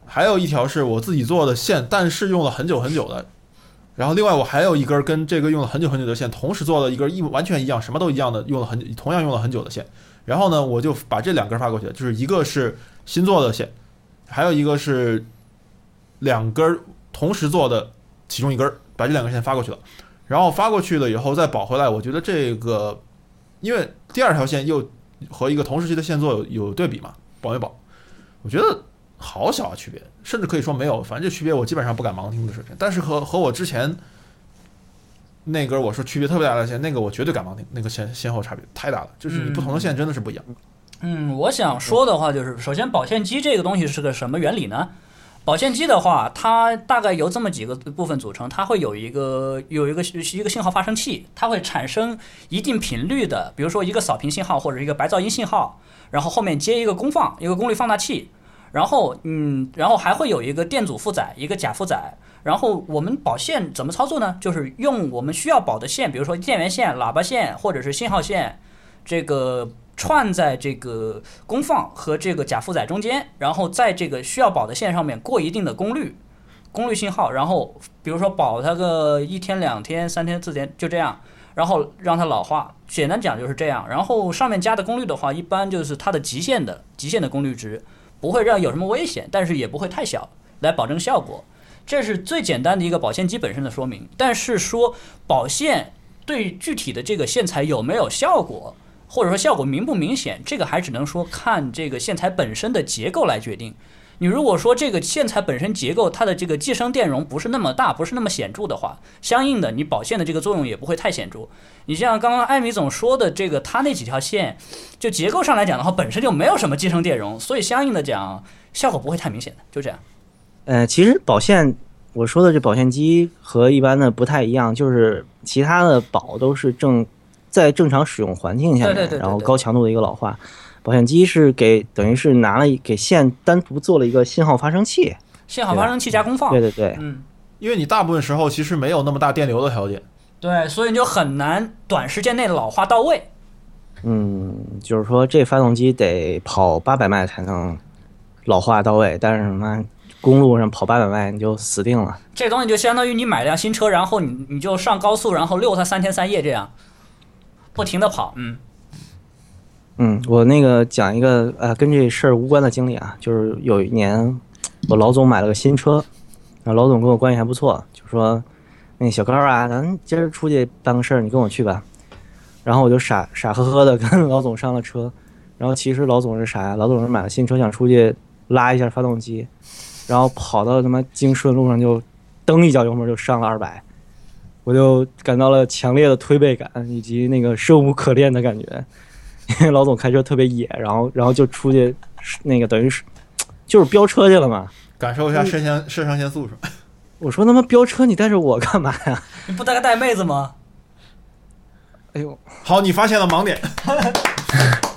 还有一条是我自己做的线，但是用了很久很久的。然后另外我还有一根跟这个用了很久很久的线同时做了一根一完全一样什么都一样的用了很同样用了很久的线，然后呢我就把这两根发过去，就是一个是新做的线，还有一个是两根同时做的其中一根，把这两根线发过去了，然后发过去了以后再保回来，我觉得这个因为第二条线又和一个同时期的线做有有对比嘛，保没保？我觉得。好小啊，区别，甚至可以说没有。反正这区别我基本上不敢盲听的水平。但是和和我之前那根我说区别特别大的线，那个我绝对敢盲听。那个先先后差别太大了，就是你不同的线真的是不一样。嗯，我想说的话就是，首先保线机这个东西是个什么原理呢？保线机的话，它大概由这么几个部分组成，它会有一个有一个一个信号发生器，它会产生一定频率的，比如说一个扫频信号或者一个白噪音信号，然后后面接一个功放，一个功率放大器。然后，嗯，然后还会有一个电阻负载，一个假负载。然后我们保线怎么操作呢？就是用我们需要保的线，比如说电源线、喇叭线或者是信号线，这个串在这个功放和这个假负载中间，然后在这个需要保的线上面过一定的功率，功率信号。然后比如说保它个一天、两天、三天、四天，就这样，然后让它老化。简单讲就是这样。然后上面加的功率的话，一般就是它的极限的极限的功率值。不会让有什么危险，但是也不会太小，来保证效果。这是最简单的一个保线机本身的说明。但是说保线对具体的这个线材有没有效果，或者说效果明不明显，这个还只能说看这个线材本身的结构来决定。你如果说这个线材本身结构它的这个寄生电容不是那么大，不是那么显著的话，相应的你保线的这个作用也不会太显著。你像刚刚艾米总说的这个，它那几条线，就结构上来讲的话，本身就没有什么寄生电容，所以相应的讲效果不会太明显的，就这样。呃，其实保线我说的这保线机和一般的不太一样，就是其他的保都是正在正常使用环境下面，然后高强度的一个老化。保险机是给等于是拿了给线单独做了一个信号发生器，信号发生器加功放。对对对，嗯，因为你大部分时候其实没有那么大电流的条件，对，所以你就很难短时间内老化到位。嗯，就是说这发动机得跑八百迈才能老化到位，但是什么公路上跑八百迈你就死定了。这东西就相当于你买辆新车，然后你你就上高速，然后溜它三天三夜这样，不停的跑，嗯。嗯，我那个讲一个呃跟这事儿无关的经历啊，就是有一年我老总买了个新车，然后老总跟我关系还不错，就说那小高啊，咱今儿出去办个事儿，你跟我去吧。然后我就傻傻呵呵的 跟老总上了车，然后其实老总是啥呀？老总是买了新车，想出去拉一下发动机，然后跑到他妈京顺路上就蹬一脚油门就上了二百，我就感到了强烈的推背感以及那个生无可恋的感觉。因 为老总开车特别野，然后然后就出去，那个等于是就是飙车去了嘛，感受一下肾上肾上腺素是吧？我说他妈飙车，你带着我干嘛呀？你不带个带妹子吗？哎呦，好，你发现了盲点。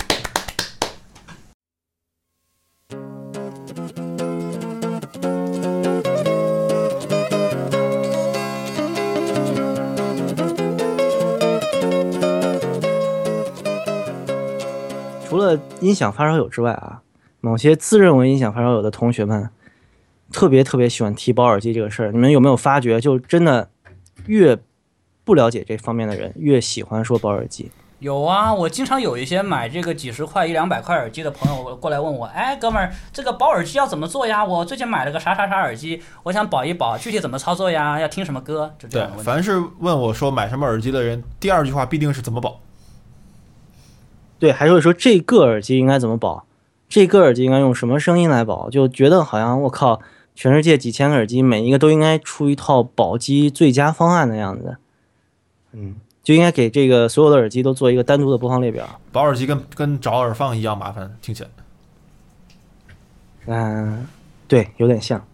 音响发烧友之外啊，某些自认为音响发烧友的同学们，特别特别喜欢提保耳机这个事儿。你们有没有发觉，就真的越不了解这方面的人，越喜欢说保耳机？有啊，我经常有一些买这个几十块、一两百块耳机的朋友过来问我，哎，哥们儿，这个保耳机要怎么做呀？我最近买了个啥啥啥耳机，我想保一保，具体怎么操作呀？要听什么歌？就这样。对，凡是问我说买什么耳机的人，第二句话必定是怎么保。对，还会说这个耳机应该怎么保？这个耳机应该用什么声音来保？就觉得好像我靠，全世界几千个耳机，每一个都应该出一套保机最佳方案的样子。嗯，就应该给这个所有的耳机都做一个单独的播放列表。保耳机跟跟找耳放一样麻烦，听起来。嗯，对，有点像。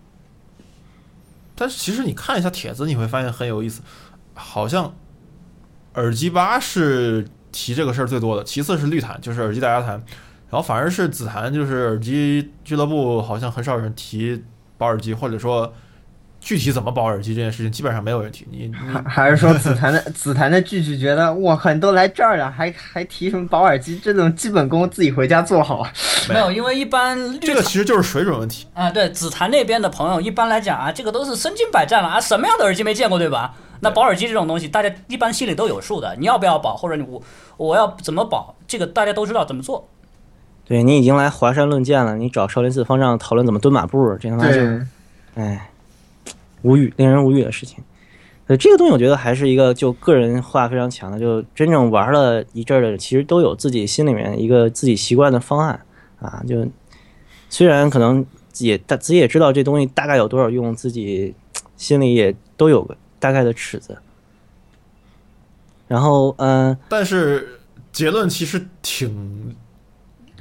但是其实你看一下帖子，你会发现很有意思，好像耳机吧是提这个事儿最多的，其次是绿檀，就是耳机大家谈，然后反而是紫檀，就是耳机俱乐部，好像很少人提保耳机，或者说。具体怎么保耳机这件事情，基本上没有人提。你还 还是说紫檀的紫檀的句句觉得，我靠，你都来这儿了，还还提什么保耳机？这种基本功自己回家做好。没有，因为一般这个其实就是水准问题啊。对，紫檀那边的朋友一般来讲啊，这个都是身经百战了啊，什么样的耳机没见过，对吧？那保耳机这种东西，大家一般心里都有数的。你要不要保，或者你我我要怎么保，这个大家都知道怎么做。对你已经来华山论剑了，你找少林寺方丈讨论怎么蹲马步，这他妈就，哎。无语，令人无语的事情。呃，这个东西我觉得还是一个就个人化非常强的，就真正玩了一阵的，其实都有自己心里面一个自己习惯的方案啊。就虽然可能也大自己也知道这东西大概有多少用，自己心里也都有个大概的尺子。然后，嗯，但是结论其实挺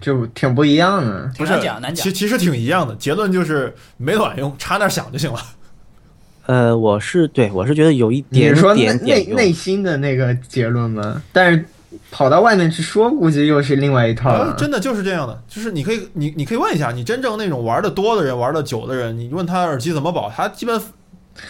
就挺不一样的，不是讲难讲，其其实挺一样的。结论就是没卵用，插那响就行了。呃，我是对我是觉得有一点点内内心的那个结论吗？但是跑到外面去说，估计又是另外一套了。真的就是这样的，就是你可以你你可以问一下，你真正那种玩的多的人，玩的久的人，你问他耳机怎么保，他基本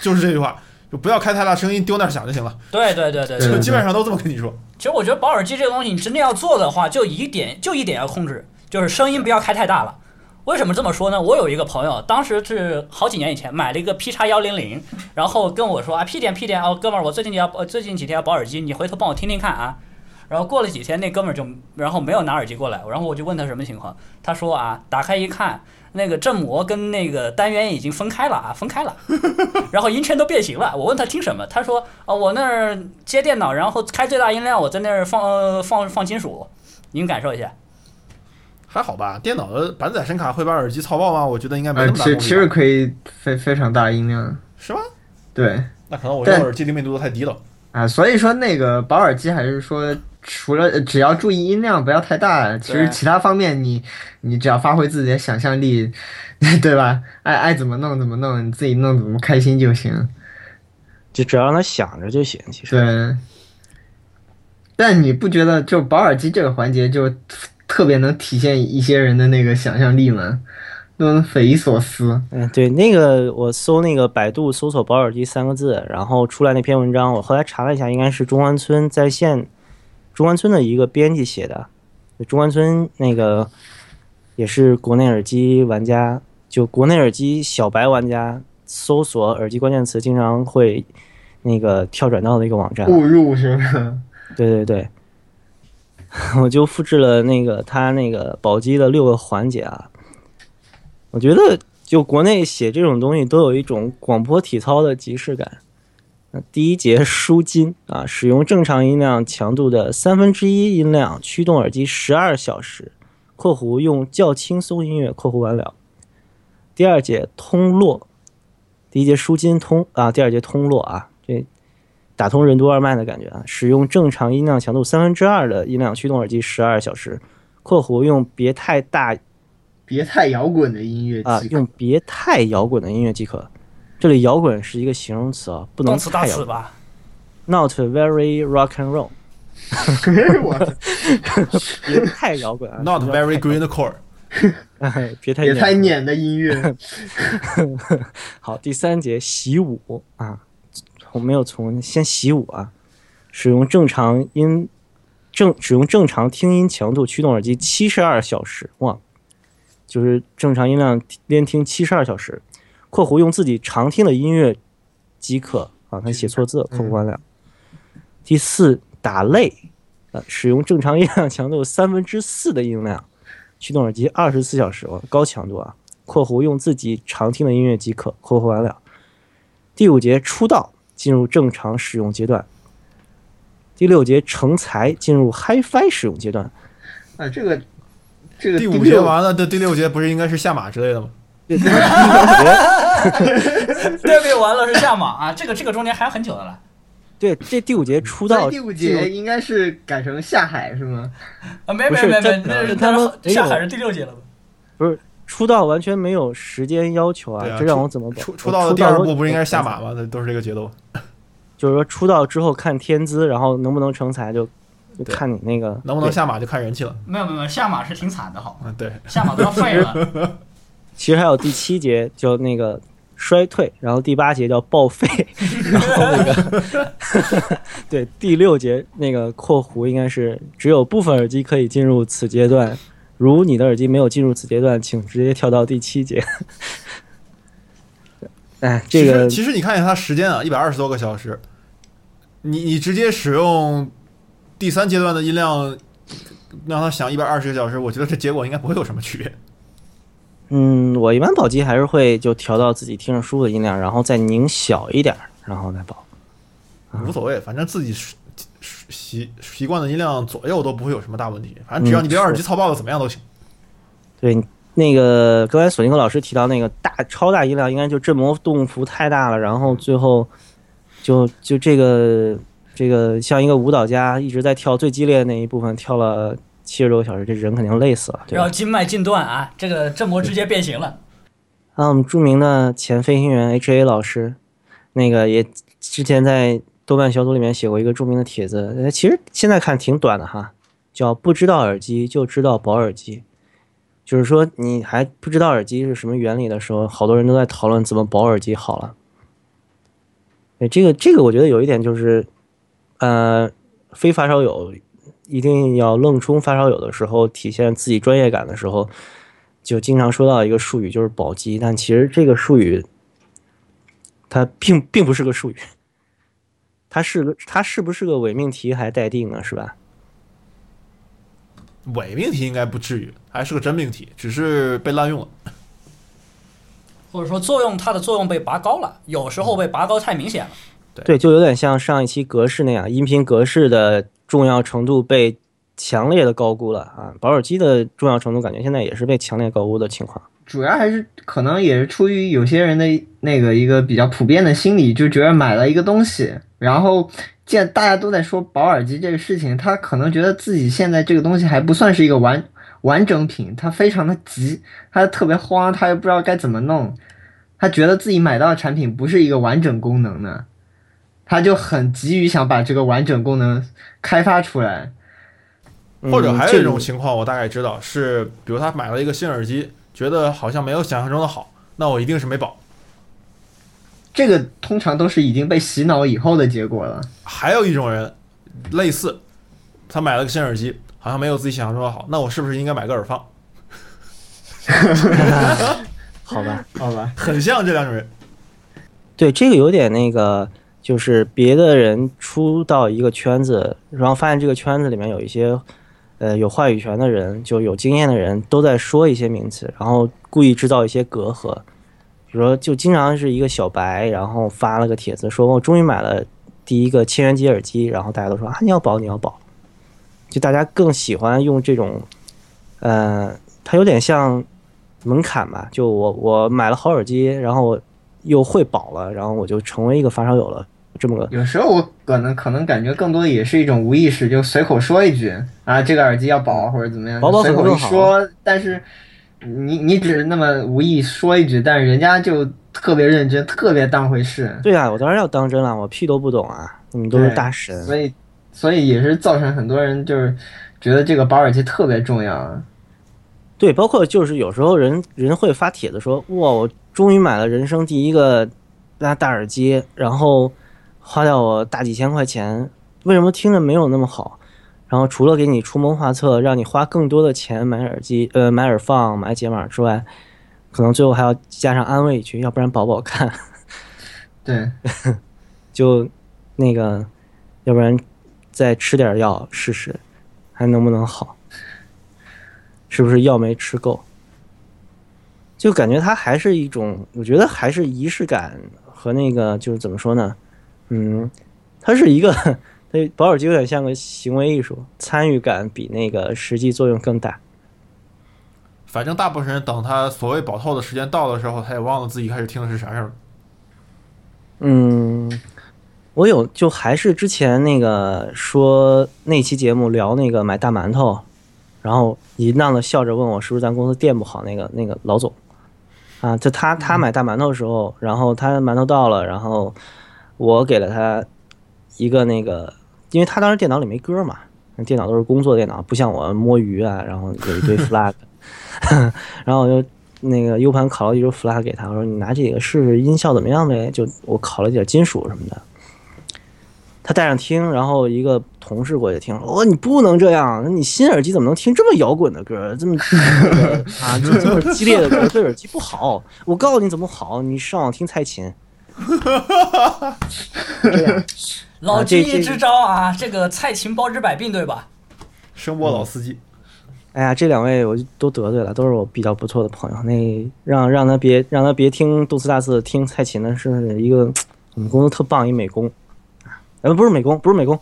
就是这句话，就不要开太大声音，丢那儿响就行了。对对对对，就基本上都这么跟你说。其实我觉得保耳机这个东西，你真的要做的话，就一点就一点要控制，就是声音不要开太大了。为什么这么说呢？我有一个朋友，当时是好几年以前买了一个 P 叉幺零零，然后跟我说啊，P 点 P 点哦，哥们儿，我最近要呃最近几天要保耳机，你回头帮我听听看啊。然后过了几天，那哥们儿就然后没有拿耳机过来，然后我就问他什么情况，他说啊，打开一看，那个振膜跟那个单元已经分开了啊，分开了，然后音圈都变形了。我问他听什么，他说啊，我那儿接电脑，然后开最大音量，我在那儿放呃放放金属，您感受一下。还好吧，电脑的板载声卡会把耳机操爆吗？我觉得应该没那么大。其其实可以非非常大音量，是吗？对，那可能我这耳机灵敏度太低了啊。所以说那个保耳机还是说，除了只要注意音量不要太大，其实其他方面你你只要发挥自己的想象力，对吧？爱爱怎么弄怎么弄，你自己弄怎么开心就行，就只要让它响着就行。其实对，但你不觉得就保耳机这个环节就？特别能体现一些人的那个想象力嘛，匪夷所思。嗯，对，那个我搜那个百度搜索“保耳机”三个字，然后出来那篇文章，我后来查了一下，应该是中关村在线中关村的一个编辑写的。中关村那个也是国内耳机玩家，就国内耳机小白玩家搜索耳机关键词经常会那个跳转到的一个网站。误入是吧？对对对。我就复制了那个他那个宝鸡的六个环节啊，我觉得就国内写这种东西都有一种广播体操的即视感。那第一节舒筋啊，使用正常音量强度的三分之一音量驱动耳机十二小时（括弧用较轻松音乐）（括弧完了）。第二节通络，第一节舒筋通啊，第二节通络啊，这。打通任督二脉的感觉啊！使用正常音量强度三分之二的音量驱动耳机十二小时（括弧用别太大、别太摇滚的音乐啊，用别太摇滚的音乐即可）。这里“摇滚”是一个形容词啊，不能太摇滚吧？Not very rock and roll。别太摇滚啊！Not very greencore。别太别太碾的音乐。好，第三节习武啊。我没有从先习武啊，使用正常音正使用正常听音强度驱动耳机七十二小时哇，就是正常音量连听七十二小时（括弧用自己常听的音乐即可啊）。他写错字，括弧完了。第四，打擂啊，使用正常音量强度三分之四的音量驱动耳机二十四小时，高强度啊（括弧用自己常听的音乐即可）。括弧完了。第五节出道。进入正常使用阶段。第六节成才进入 HiFi 使用阶段。啊，这个这个第五节完了，这第六节不是应该是下马之类的吗？对 对对，完了是下马啊，这个这个中间还很久的了。对，这第五节出道，第五节应该是改成下海是吗？啊，没没没没，那是他们下海是第六节了吧？不是出道完全没有时间要求啊，这让我怎么出出道的第二步不是应该是下马吗？那都是这个节奏。就是说出道之后看天资，然后能不能成才就就看你那个能不能下马就看人气了。没有没有，下马是挺惨的，好吗？对，下马都要废了。其实还有第七节叫那个。衰退，然后第八节叫报废，然后那个 对第六节那个括弧应该是只有部分耳机可以进入此阶段，如你的耳机没有进入此阶段，请直接跳到第七节。哎，这个其实你看一下它时间啊，一百二十多个小时，你你直接使用第三阶段的音量让它响一百二十个小时，我觉得这结果应该不会有什么区别。嗯，我一般保机还是会就调到自己听着舒服的音量，然后再拧小一点，然后再保。无所谓，反正自己习习惯的音量左右都不会有什么大问题。反正只要你别耳机操爆了，怎么样都行。对，那个刚才索尼克老师提到那个大超大音量，应该就振膜动幅太大了，然后最后就就这个这个像一个舞蹈家一直在跳最激烈的那一部分跳了。七十多个小时，这人肯定累死了，对然后经脉尽断啊，这个振膜直接变形了。啊，我们著名的前飞行员 H A 老师，那个也之前在豆瓣小组里面写过一个著名的帖子，其实现在看挺短的哈，叫不知道耳机就知道保耳机，就是说你还不知道耳机是什么原理的时候，好多人都在讨论怎么保耳机好了。哎，这个这个我觉得有一点就是，呃，非发烧友。一定要愣充发烧友的时候，体现自己专业感的时候，就经常说到一个术语，就是保级。但其实这个术语，它并 并不是个术语，它是个它是不是个伪命题还待定呢，是吧？伪命题应该不至于，还是个真命题，只是被滥用了，或者说作用它的作用被拔高了，有时候被拔高太明显了。对，就有点像上一期格式那样，音频格式的。重要程度被强烈的高估了啊！保耳机的重要程度感觉现在也是被强烈高估的情况。主要还是可能也是出于有些人的那个一个比较普遍的心理，就觉得买了一个东西，然后见大家都在说保耳机这个事情，他可能觉得自己现在这个东西还不算是一个完完整品，他非常的急，他特别慌，他又不知道该怎么弄，他觉得自己买到的产品不是一个完整功能的。他就很急于想把这个完整功能开发出来，或者还有一种情况，我大概知道是，比如他买了一个新耳机，觉得好像没有想象中的好，那我一定是没保。这个通常都是已经被洗脑以后的结果了。还有一种人，类似，他买了个新耳机，好像没有自己想象中的好，那我是不是应该买个耳放？好吧，好吧，很像这两种人。对，这个有点那个。就是别的人出到一个圈子，然后发现这个圈子里面有一些，呃，有话语权的人，就有经验的人都在说一些名词，然后故意制造一些隔阂。比如说，就经常是一个小白，然后发了个帖子，说我终于买了第一个千元机耳机，然后大家都说啊，你要保，你要保。就大家更喜欢用这种，呃，它有点像门槛吧。就我我买了好耳机，然后又会保了，然后我就成为一个发烧友了。这么个，有时候我可能可能感觉更多的也是一种无意识，就随口说一句啊，这个耳机要保或者怎么样，随口一说。但是你你只是那么无意说一句，但是人家就特别认真，特别当回事。对啊，我当然要当真了，我屁都不懂啊，你们都是大神。所以所以也是造成很多人就是觉得这个保耳机特别重要。对，包括就是有时候人人会发帖子说，哇，我终于买了人生第一个大大耳机，然后。花掉我大几千块钱，为什么听着没有那么好？然后除了给你出谋划策，让你花更多的钱买耳机、呃买耳放、买解码之外，可能最后还要加上安慰一句，要不然保保看。对，就那个，要不然再吃点药试试，还能不能好？是不是药没吃够？就感觉它还是一种，我觉得还是仪式感和那个，就是怎么说呢？嗯，它是一个，那保耳机有点像个行为艺术，参与感比那个实际作用更大。反正大部分人等他所谓保透的时间到的时候，他也忘了自己开始听的是啥事儿。嗯，我有，就还是之前那个说那期节目聊那个买大馒头，然后淫荡的笑着问我是不是咱公司店不好那个那个老总，啊，就他他买大馒头的时候，然后他馒头到了，然后我给了他一个那个，因为他当时电脑里没歌嘛，电脑都是工作电脑，不像我摸鱼啊，然后有一堆 flag，然后我就。那个 U 盘拷了一堆 flag 给他，我说你拿这个试试音效怎么样呗？就我拷了点金属什么的，他戴上听，然后一个同事过去听，哦，你不能这样，你新耳机怎么能听这么摇滚的歌？这么啊，这么激烈的歌对耳机不好。我告诉你怎么好，你上网听蔡琴。老君一支招啊，这个蔡琴包治百病，对吧？声波老司机。哎呀，这两位我就都得罪了，都是我比较不错的朋友。那让让他别让他别听杜斯大次听蔡琴的，是一个我们公司特棒一美工，呃不是美工不是美工，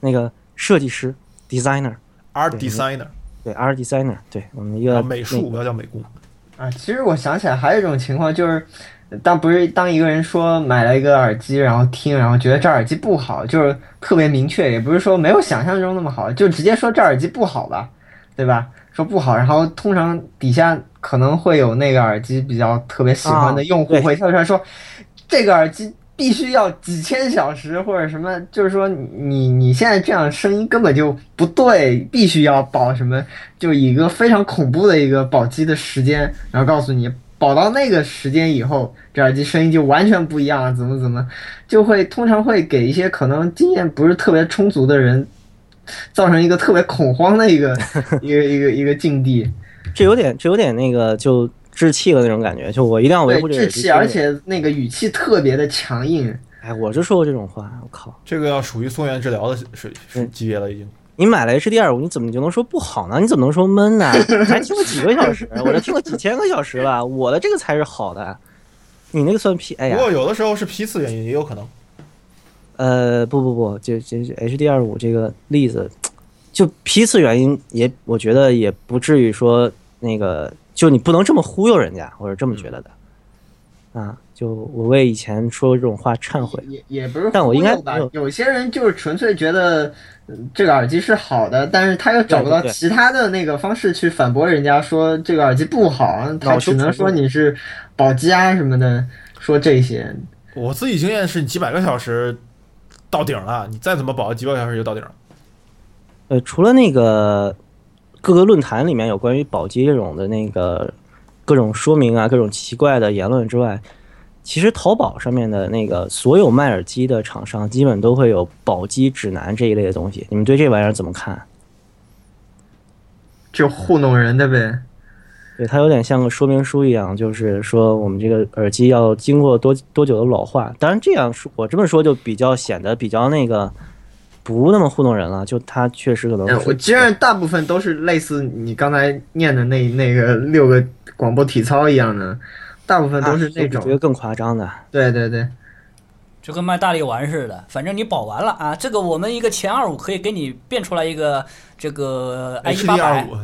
那个设计师 designer，art designer，对 art designer，对我们一个美术不要叫美工啊。其实我想起来还有一种情况就是，当不是当一个人说买了一个耳机然后听，然后觉得这耳机不好，就是特别明确，也不是说没有想象中那么好，就直接说这耳机不好吧。对吧？说不好，然后通常底下可能会有那个耳机比较特别喜欢的用户会跳出来说，这个耳机必须要几千小时或者什么，就是说你你现在这样声音根本就不对，必须要保什么，就一个非常恐怖的一个保机的时间，然后告诉你保到那个时间以后，这耳机声音就完全不一样了，怎么怎么，就会通常会给一些可能经验不是特别充足的人。造成一个特别恐慌的一个 一个一个一个境地，这有点这有点那个就置气了那种感觉，就我一定要维护这个置气，而且那个语气特别的强硬。哎，我就说过这种话，我靠，这个要属于松原治疗的水级别了已经。你买了 H D 二五，你怎么就能说不好呢？你怎么能说闷呢？才听了几个小时，我这听了几千个小时了，我的这个才是好的，你那个算批？哎呀，不过有的时候是批次原因，也有可能。呃，不不不，就就 H D 二五这个例子，就批次原因也，我觉得也不至于说那个，就你不能这么忽悠人家，我是这么觉得的。啊，就我为以前说这种话忏悔。也也不是，但我应该有有些人就是纯粹觉得这个耳机是好的，但是他又找不到其他的那个方式去反驳人家说这个耳机不好，他只能说你是保机啊什么的，说这些。我自己经验是几百个小时。到顶了，你再怎么保几百小时就到顶了。呃，除了那个各个论坛里面有关于保机这种的那个各种说明啊，各种奇怪的言论之外，其实淘宝上面的那个所有卖耳机的厂商基本都会有保机指南这一类的东西。你们对这玩意儿怎么看？就糊弄人的呗。对，它有点像个说明书一样，就是说我们这个耳机要经过多多久的老化。当然这样说，我这么说就比较显得比较那个不那么糊弄人了。就它确实可能，我既然大部分都是类似你刚才念的那那个六个广播体操一样的，大部分都是那种觉得更夸张的。对对对，就跟卖大力丸似的，反正你保完了啊，这个我们一个前二五可以给你变出来一个这个 i 八百。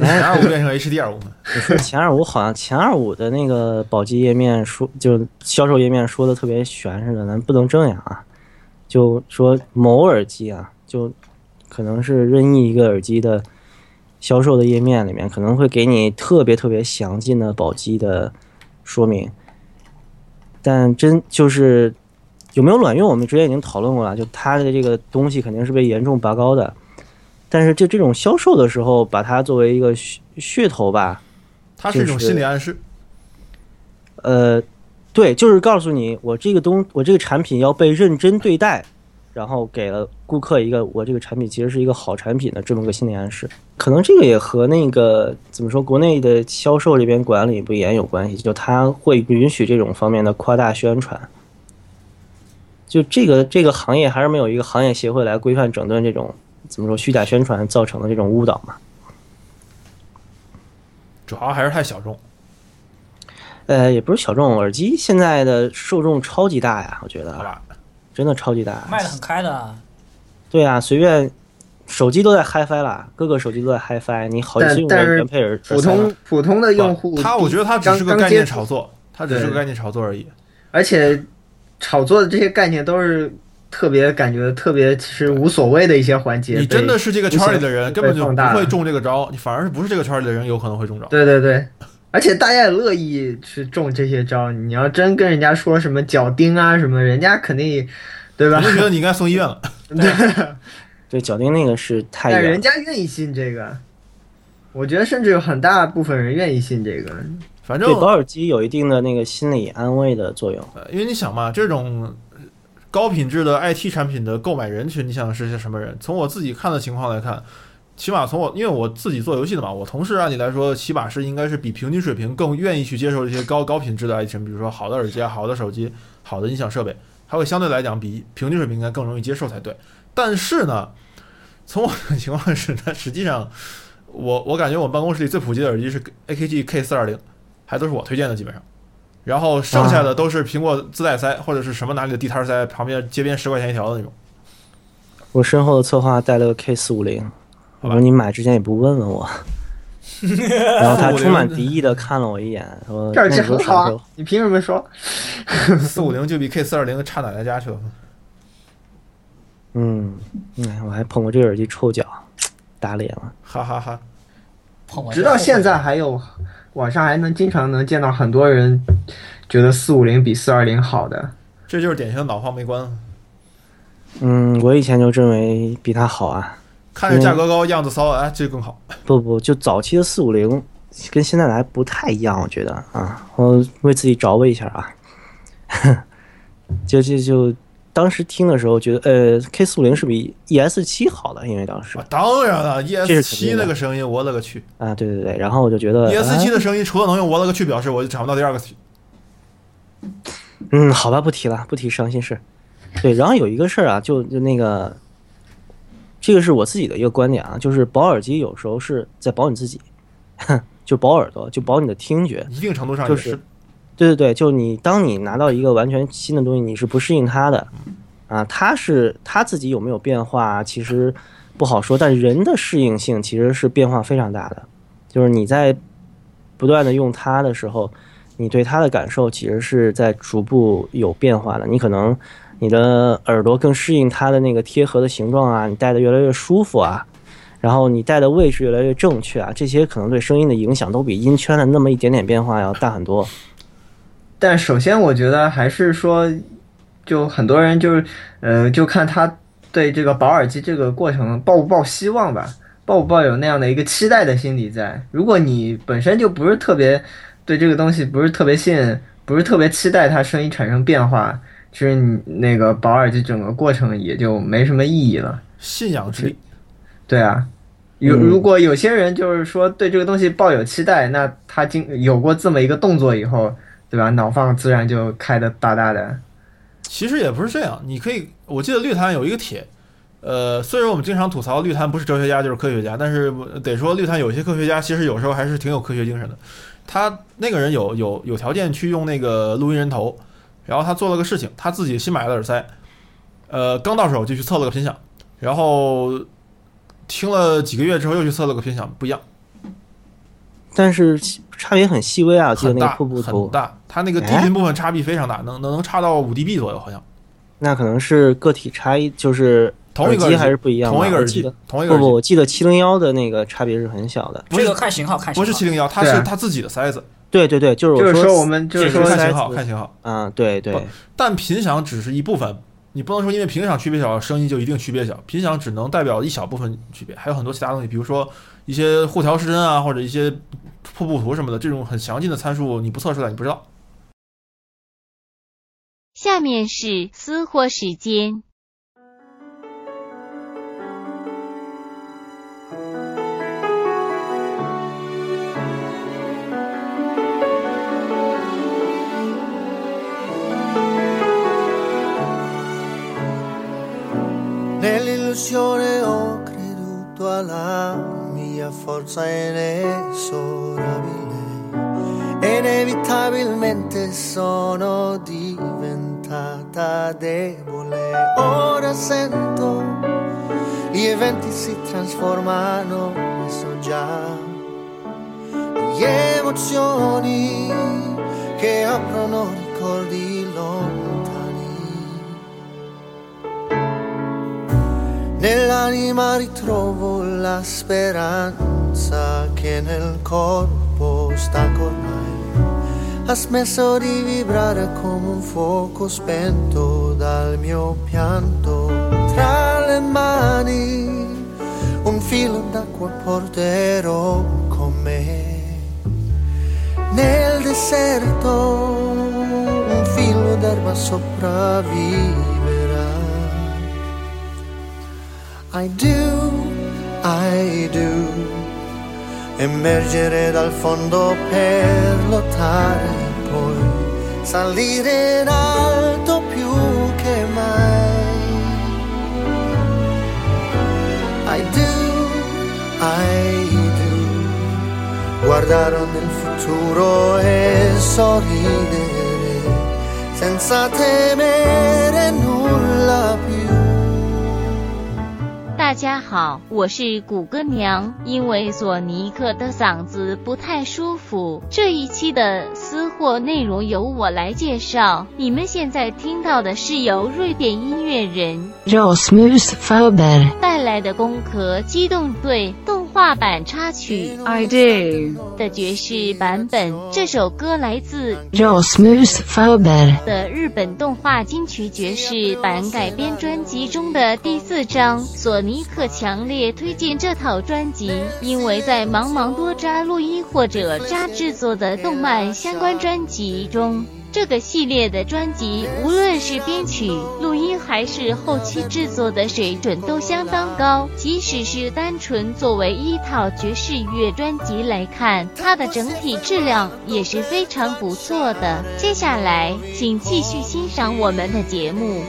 前二五变成 HD 二五，你说前二五好像前二五的那个保机页面说，就销售页面说的特别悬似的，咱不能这样啊。就说某耳机啊，就可能是任意一个耳机的销售的页面里面，可能会给你特别特别详尽的保机的说明，但真就是有没有卵用，我们之前已经讨论过了，就它的这个东西肯定是被严重拔高的。但是就这种销售的时候，把它作为一个噱噱头吧，它是一种心理暗示。呃，对，就是告诉你，我这个东，我这个产品要被认真对待，然后给了顾客一个我这个产品其实是一个好产品的这么个心理暗示。可能这个也和那个怎么说，国内的销售这边管理不严有关系，就他会允许这种方面的夸大宣传。就这个这个行业还是没有一个行业协会来规范整顿这种。怎么说？虚假宣传造成的这种误导嘛？主要还是太小众。呃，也不是小众，耳机现在的受众超级大呀，我觉得，真的超级大，卖的很开的。对啊，随便手机都在 HiFi 了，各个手机都在 HiFi，你好意思用原配耳？普通普通的用户，他我觉得他只是个概念炒作，他只是个概念炒作而已。而且炒作的这些概念都是。特别感觉特别其实无所谓的一些环节。你真的是这个圈里的人，根本就不会中这个招，你反而是不是这个圈里的人有可能会中招。对对对，而且大家也乐意去中这些招。你要真跟人家说什么脚钉啊什么，人家肯定，对吧？就觉得你应该送医院了。对，对，脚钉那个是太。但人家愿意信这个，我觉得甚至有很大部分人愿意信这个。反正对保尔基有一定的那个心理安慰的作用。因为你想嘛，这种高品质的 IT 产品的购买人群，你想是些什么人？从我自己看的情况来看，起码从我因为我自己做游戏的嘛，我同事按理来说，起码是应该是比平均水平更愿意去接受一些高高品质的 IT 产品，比如说好的耳机啊、好的手机、好的音响设备，它会相对来讲比平均水平应该更容易接受才对。但是呢，从我的情况是，它实际上，我我感觉我办公室里最普及的耳机是 AKG K 四二零。还都是我推荐的，基本上，然后剩下的都是苹果自带塞或者是什么哪里的地摊塞，旁边街边十块钱一条的那种。我身后的策划带了个 K 四五零，我说你买之前也不问问我，然后他充满敌意的看了我一眼，说：“这耳机很好啊，你凭什么说？四五零就比 K 四二零差哪来家去了？”嗯，哎，我还捧过这个耳机臭脚，打脸了，哈哈哈。直到现在还有。网上还能经常能见到很多人觉得四五零比四二零好的，这就是典型的脑放没关。嗯，我以前就认为比它好啊，看着价格高，样子骚，哎，这更好。不不，就早期的四五零跟现在的还不太一样，我觉得啊，我为自己着位一下啊，就 就就。当时听的时候觉得，呃，K 四五零是比 ES 七好的，因为当时当然了，ES 七那个声音，我勒个去啊！对对对，然后我就觉得 ES 七的声音除了能用我勒个去表示，我就找不到第二个。嗯，好吧，不提了，不提伤心事。对，然后有一个事儿啊，就就那个，这个是我自己的一个观点啊，就是保耳机有时候是在保你自己，就保耳朵，就保你的听觉，一定程度上就是。对对对，就你，当你拿到一个完全新的东西，你是不适应它的，啊，它是它自己有没有变化，其实不好说。但人的适应性其实是变化非常大的，就是你在不断的用它的时候，你对它的感受其实是在逐步有变化的。你可能你的耳朵更适应它的那个贴合的形状啊，你戴的越来越舒服啊，然后你戴的位置越来越正确啊，这些可能对声音的影响都比音圈的那么一点点变化要大很多。但首先，我觉得还是说，就很多人就是，呃，就看他对这个保耳机这个过程抱不抱希望吧，抱不抱有那样的一个期待的心理在。如果你本身就不是特别对这个东西不是特别信，不是特别期待它声音产生变化，其实你那个保耳机整个过程也就没什么意义了。信仰之力。对啊，有如果有些人就是说对这个东西抱有期待，那他经有过这么一个动作以后。对吧？脑放自然就开的大大的。其实也不是这样，你可以，我记得绿檀有一个帖，呃，虽然我们经常吐槽绿檀不是哲学家就是科学家，但是得说绿檀有些科学家其实有时候还是挺有科学精神的。他那个人有有有条件去用那个录音人头，然后他做了个事情，他自己新买了耳塞，呃，刚到手就去测了个频响，然后听了几个月之后又去测了个频响，不一样。但是差别很细微啊，很大很大，它那个低频部分差别非常大，能能能差到五 dB 左右，好像。那可能是个体差异，就是同一个耳机还是不一样。同一个耳机，同一个。不不，我记得七零幺的那个差别是很小的。这个看型号，看不是七零幺，它是它自己的塞子。对对对，就是说我们就是说看型号，看型号。嗯，对对。但频响只是一部分，你不能说因为频响区别小，声音就一定区别小。频响只能代表一小部分区别，还有很多其他东西，比如说。一些互调失真啊，或者一些瀑布图什么的，这种很详尽的参数，你不测出来你不知道。下面是私货时间。Forza inesorabile. Inevitabilmente sono diventata debole. Ora sento gli eventi si trasformano, e so già. Le emozioni che aprono ricordi lontani. Nell'anima ritrovo la speranza che nel corpo stanco ormai ha smesso di vibrare come un fuoco spento dal mio pianto. Tra le mani un filo d'acqua porterò con me. Nel deserto un filo d'erba sopravviverà. I do, I do, emergere dal fondo per lottare, poi salire in alto più che mai. I do, I do, guardare nel futuro e sorridere senza temere nulla più. 大家好，我是谷歌娘。因为索尼克的嗓子不太舒服，这一期的私货内容由我来介绍。你们现在听到的是由瑞典音乐人 Rasmus Faber 带来的《攻壳机动队》动画版插曲 I Do 的爵士版本。这首歌来自 Rasmus Faber 的日本动画金曲爵士版改编专辑中的第四章。索尼。可强烈推荐这套专辑，因为在茫茫多扎录音或者扎制作的动漫相关专辑中，这个系列的专辑无论是编曲、录音还是后期制作的水准都相当高。即使是单纯作为一套爵士乐专辑来看，它的整体质量也是非常不错的。接下来，请继续欣赏我们的节目。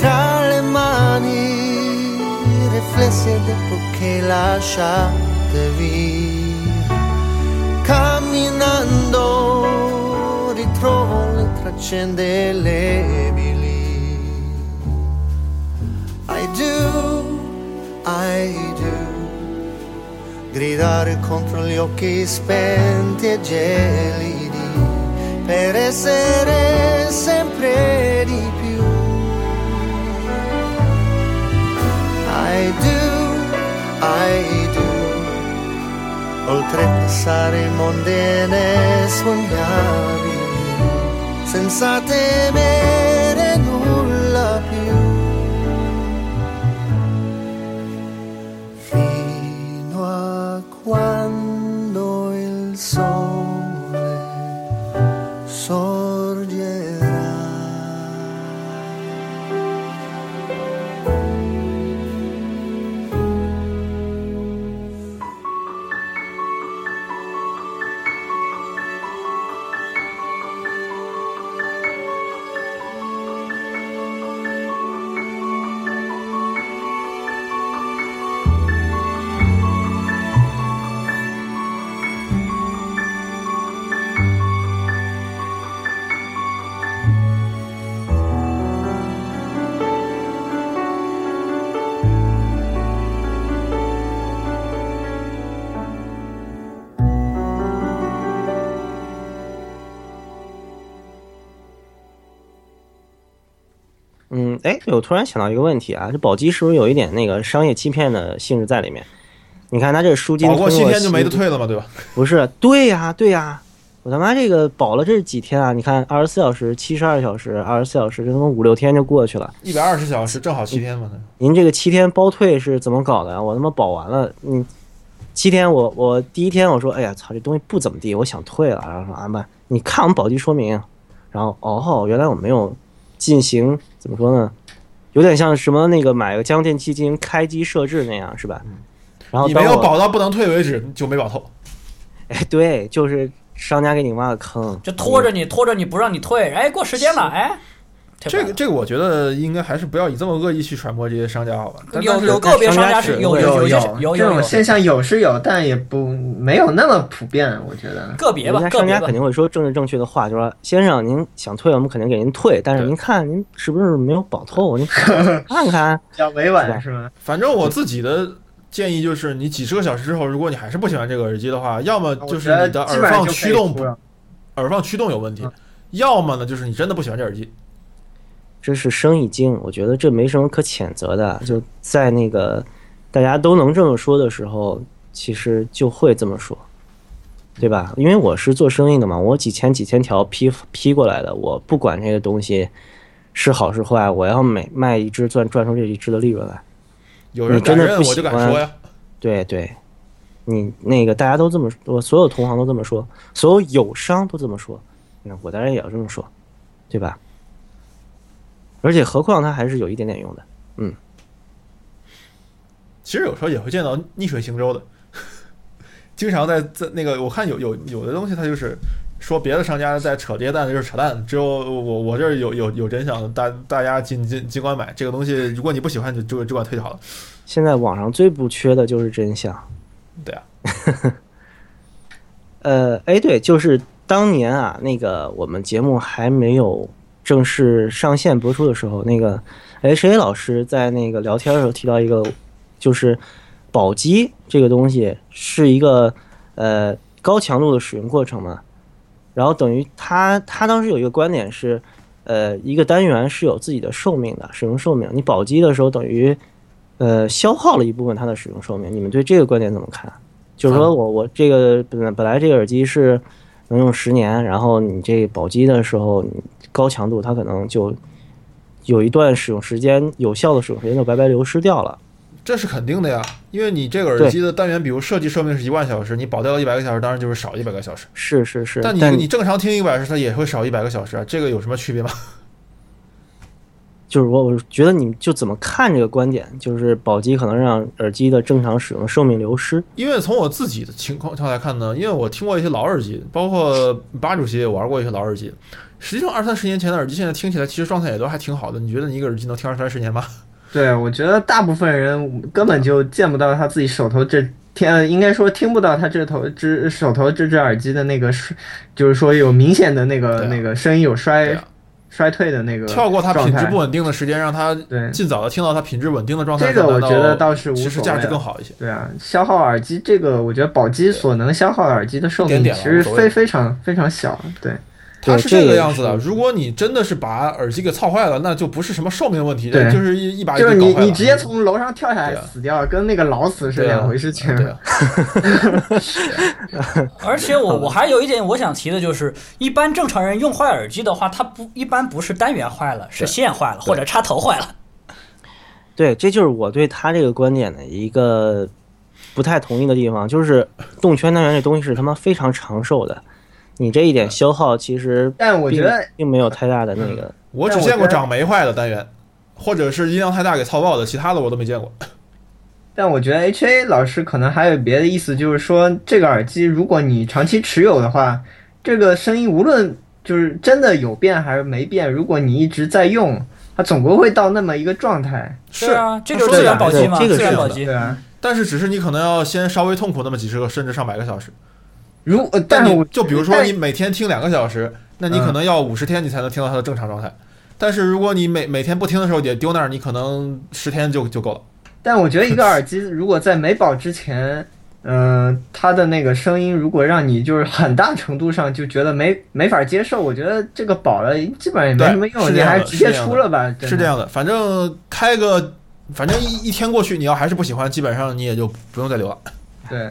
Tra le mani riflessi ed epoche lasciate via, camminando ritrovo le tracce delle do, I do. Gridare contro gli occhi spenti e gelidi per essere sempre di più. I do, I do. Oltrepassare i mondi inespugnabili senza temere nulla più. quando 哎，我突然想到一个问题啊，这宝鸡是不是有一点那个商业欺骗的性质在里面？你看他这赎金，保过七天就没得退了嘛？对吧？不是，对呀，对呀，我他妈这个保了这是几天啊？你看二十四小时、七十二小时、二十四小时，这他妈五六天就过去了。一百二十小时正好七天嘛？您这个七天包退是怎么搞的呀？我他妈保完了，嗯，七天我我第一天我说，哎呀操，这东西不怎么地，我想退了。然后说阿曼，你看我们保鸡说明，然后哦，原来我没有。进行怎么说呢？有点像什么那个买个家用电器进行开机设置那样，是吧？然后你没有保到不能退为止，就没保透。哎，对，就是商家给你挖个坑，就拖着你，拖着你不让你退。哎，过时间了，哎，这个这个，我觉得应该还是不要以这么恶意去传播这些商家，好吧？有有个别商家是有有有有这种现象有是有，但也不没有那么普遍，我觉得个别吧。商家 肯定会说政治正确的话，就说先生您想退，我们肯定给您退，但是您看您是不是没有保透？您看看，比较 委婉是吗？反正我自己的建议就是，你几十个小时之后，如果你还是不喜欢这个耳机的话，要么就是你的耳放驱动耳放驱动有问题，要么呢就是你真的不喜欢这耳机。这是生意经，我觉得这没什么可谴责的。就在那个大家都能这么说的时候，其实就会这么说，对吧？因为我是做生意的嘛，我几千几千条批批过来的，我不管这个东西是好是坏，我要每卖一只赚赚出这一只的利润来。有人真的不喜欢，对对，你那个大家都这么说，所有同行都这么说，所有友商都这么说，那我当然也要这么说，对吧？而且，何况它还是有一点点用的，嗯。其实有时候也会见到逆水行舟的，经常在在那个，我看有有有的东西，它就是说别的商家在扯这些蛋就是扯淡，只有我我这儿有有有真相，大大家尽尽尽管买这个东西，如果你不喜欢就就就管退就好了。现在网上最不缺的就是真相，对啊。呃，哎，对，就是当年啊，那个我们节目还没有。正式上线播出的时候，那个 H A 老师在那个聊天的时候提到一个，就是保机这个东西是一个呃高强度的使用过程嘛，然后等于他他当时有一个观点是，呃一个单元是有自己的寿命的使用寿命，你保机的时候等于呃消耗了一部分它的使用寿命，你们对这个观点怎么看？就是说我我这个本本来这个耳机是能用十年，然后你这保机的时候你。高强度，它可能就有一段使用时间，有效的使用时间就白白流失掉了。这是肯定的呀，因为你这个耳机的单元，比如设计寿命是一万小时，你保掉了一百个小时，当然就是少一百个小时。是是是，但你你正常听一百小时，它也会少一百个小时啊，这个有什么区别吗？就是我我觉得你就怎么看这个观点，就是保机可能让耳机的正常使用寿命流失。因为从我自己的情况上来看呢，因为我听过一些老耳机，包括巴主席也玩过一些老耳机。实际上，二三十年前的耳机，现在听起来其实状态也都还挺好的。你觉得你一个耳机能听二三十年吗？对，我觉得大部分人根本就见不到他自己手头这听，应该说听不到他这头只手头这只耳机的那个，就是说有明显的那个那个声音有衰衰退的那个。跳过它品质不稳定的时间，让它尽早的听到它品质稳定的状态。这个我觉得倒是其实价值更好一些。对啊，消耗耳机这个，我觉得宝机所能消耗耳机的寿命其实非非常非常小。对。它是这个样子的。如果你真的是把耳机给操坏了，那就不是什么寿命问题，就是一一把就是你你直接从楼上跳下来死掉，跟那个老死是两回事情。而且我我还有一点我想提的就是，一般正常人用坏耳机的话，它不一般不是单元坏了，是线坏了或者插头坏了。对，这就是我对他这个观点的一个不太同意的地方，就是动圈单元这东西是他妈非常长寿的。你这一点消耗其实，但我觉得并没有太大的那个。我只见过长霉坏的单元，或者是音量太大给操爆的，其他的我都没见过。但我觉得 H A 老师可能还有别的意思，就是说这个耳机如果你长期持有的话，这个声音无论就是真的有变还是没变，如果你一直在用，它总归会到那么一个状态。是啊，这就是自然保机嘛，这个自然保机。对啊，但是只是你可能要先稍微痛苦那么几十个甚至上百个小时。如但你就比如说你每天听两个小时，那你可能要五十天你才能听到它的正常状态。但是如果你每每天不听的时候也丢那儿，你可能十天就就够了。但我觉得一个耳机如果在没保之前，嗯，它的那个声音如果让你就是很大程度上就觉得没没法接受，我觉得这个保了基本上也没什么用，你还是直接出了吧。是这样的，反正开个，反正一一天过去，你要还是不喜欢，基本上你也就不用再留了。对。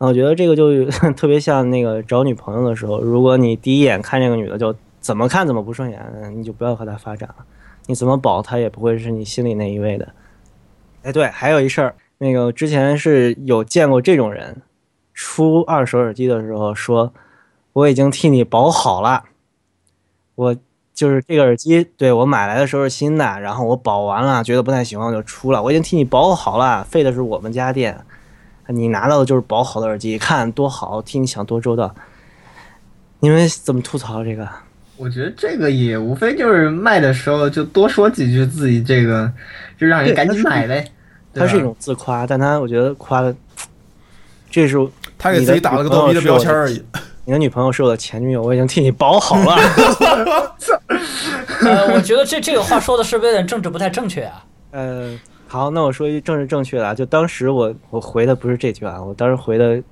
我觉得这个就 特别像那个找女朋友的时候，如果你第一眼看这个女的就怎么看怎么不顺眼，你就不要和她发展了。你怎么保她也不会是你心里那一位的。哎，对，还有一事儿，那个之前是有见过这种人，出二手耳机的时候说我已经替你保好了，我就是这个耳机，对我买来的时候是新的，然后我保完了觉得不太喜欢我就出了，我已经替你保好了，费的是我们家电。你拿到的就是保好的耳机，看多好，替你想多周到。你们怎么吐槽这个？我觉得这个也无非就是卖的时候就多说几句自己这个，就让人赶紧买呗。它是一种自夸，但他我觉得夸的，这 是他给自己打了个逗逼的标签而已。你的女朋友是我的前女友，我已经替你保好了。呃，我觉得这这个话说的是不是有点政治不太正确啊？呃，好，那我说一句政治正确的啊，就当时我我回的不是这句啊，我当时回的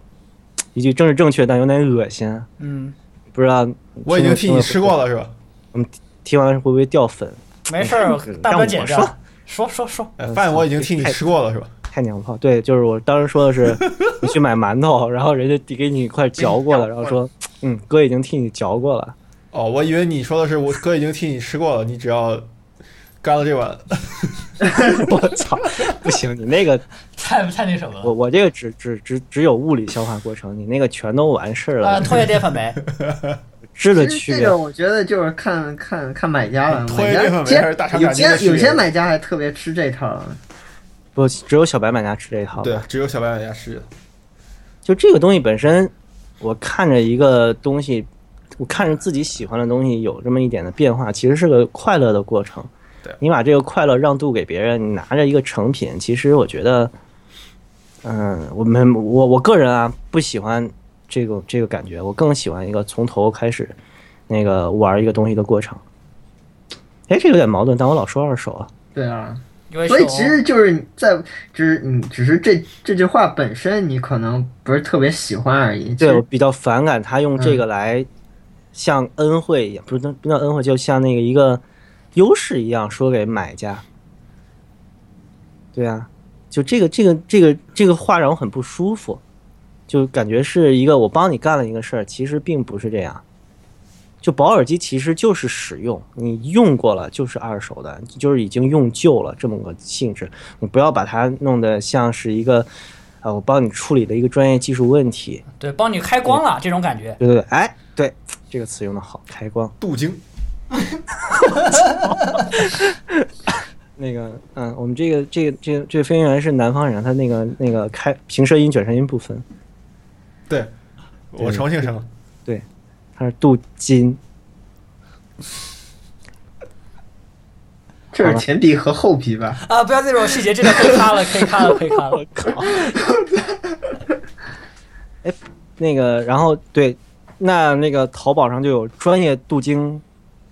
一句政治正确但有点恶心。嗯，不知道我已经替你吃过了是吧？我们听完会不会掉粉？没事儿，大哥剪掉。说说说，饭我已经替你吃过了是吧？太娘炮，对，就是我当时说的是，你去买馒头，然后人家递给你一块嚼过了，然后说，嗯，哥已经替你嚼过了。哦，我以为你说的是我哥已经替你吃过了，你只要干了这碗。我操，不行，你那个 太太那什么了。我我这个只只只只有物理消化过程，你那个全都完事儿了。啊，唾液淀粉酶。质的区别，这个我觉得就是看看看买家了。买家有些有些买家还特别吃这套。不，只有小白买家吃这套。对，只有小白买家吃。就这个东西本身，我看着一个东西，我看着自己喜欢的东西有这么一点的变化，其实是个快乐的过程。对，你把这个快乐让渡给别人，你拿着一个成品，其实我觉得，嗯，我们我我个人啊不喜欢。这个这个感觉，我更喜欢一个从头开始，那个玩一个东西的过程。哎，这有点矛盾，但我老说二手啊。对啊，所以其实就是在，就是你只是这这句话本身，你可能不是特别喜欢而已。对我比较反感他用这个来像恩惠一样，不是不叫恩惠，就像那个一个优势一样说给买家。对啊，就这个这个这个这个话让我很不舒服。就感觉是一个我帮你干了一个事儿，其实并不是这样。就保耳机其实就是使用，你用过了就是二手的，就是已经用旧了这么个性质。你不要把它弄得像是一个，啊，我帮你处理的一个专业技术问题。对，帮你开光了这种感觉。对对对，哎，对，这个词用的好，开光。镀金。那个，嗯，我们这个这个这个这个飞行员是南方人，他那个那个开平舌音卷舌音不分。对，我重庆生。对，他是镀金。这是前鼻和后鼻吧？啊，不要这种细节，这个可以卡了，可以卡了，可以卡了。我靠！哎，那个，然后对，那那个淘宝上就有专业镀金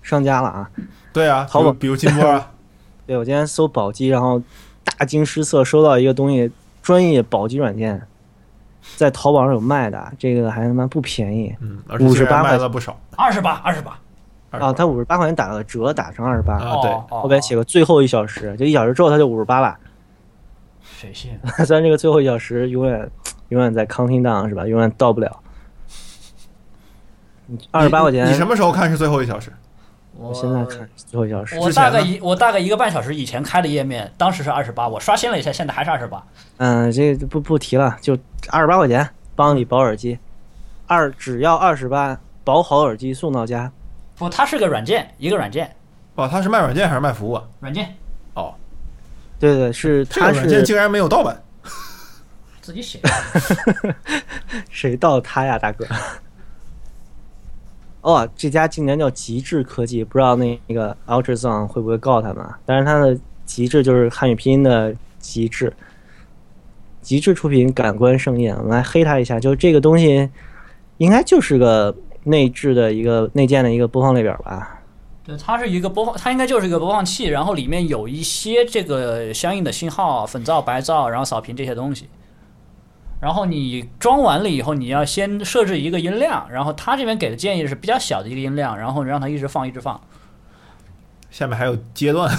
商家了啊。对啊，淘宝比如金波啊。对，我今天搜宝鸡，然后大惊失色，收到一个东西，专业宝鸡软件。在淘宝上有卖的，这个还他妈不便宜，五十八块了不少，二十八，二十八，啊，他五十八块钱打了折，打成二十八，啊，对，后边写个最后一小时，就一小时之后他就五十八了，谁信？虽然这个最后一小时永远永远在 counting down 是吧？永远到不了，二十八块钱，你什么时候看是最后一小时？我现在看最后一小时，我大概一我大概一个半小时以前开的页面，当时是二十八，我刷新了一下，现在还是二十八。嗯，这不不提了，就二十八块钱帮你保耳机，二只要二十八，保好耳机送到家。不，它是个软件，一个软件。哦，它是卖软件还是卖服务啊？软件。哦，对对是，这个软件竟然没有盗版，自己写的。谁盗他呀，大哥？哦，这家今年叫极致科技，不知道那那个 Ultrason 会不会告他们？但是它的极致就是汉语拼音的极致，极致出品感官盛宴，我们来黑他一下。就这个东西，应该就是个内置的一个内建的一个播放列表吧？对，它是一个播放，它应该就是一个播放器，然后里面有一些这个相应的信号，粉噪、白噪，然后扫屏这些东西。然后你装完了以后，你要先设置一个音量，然后他这边给的建议是比较小的一个音量，然后让它一直放一直放。下面还有阶段，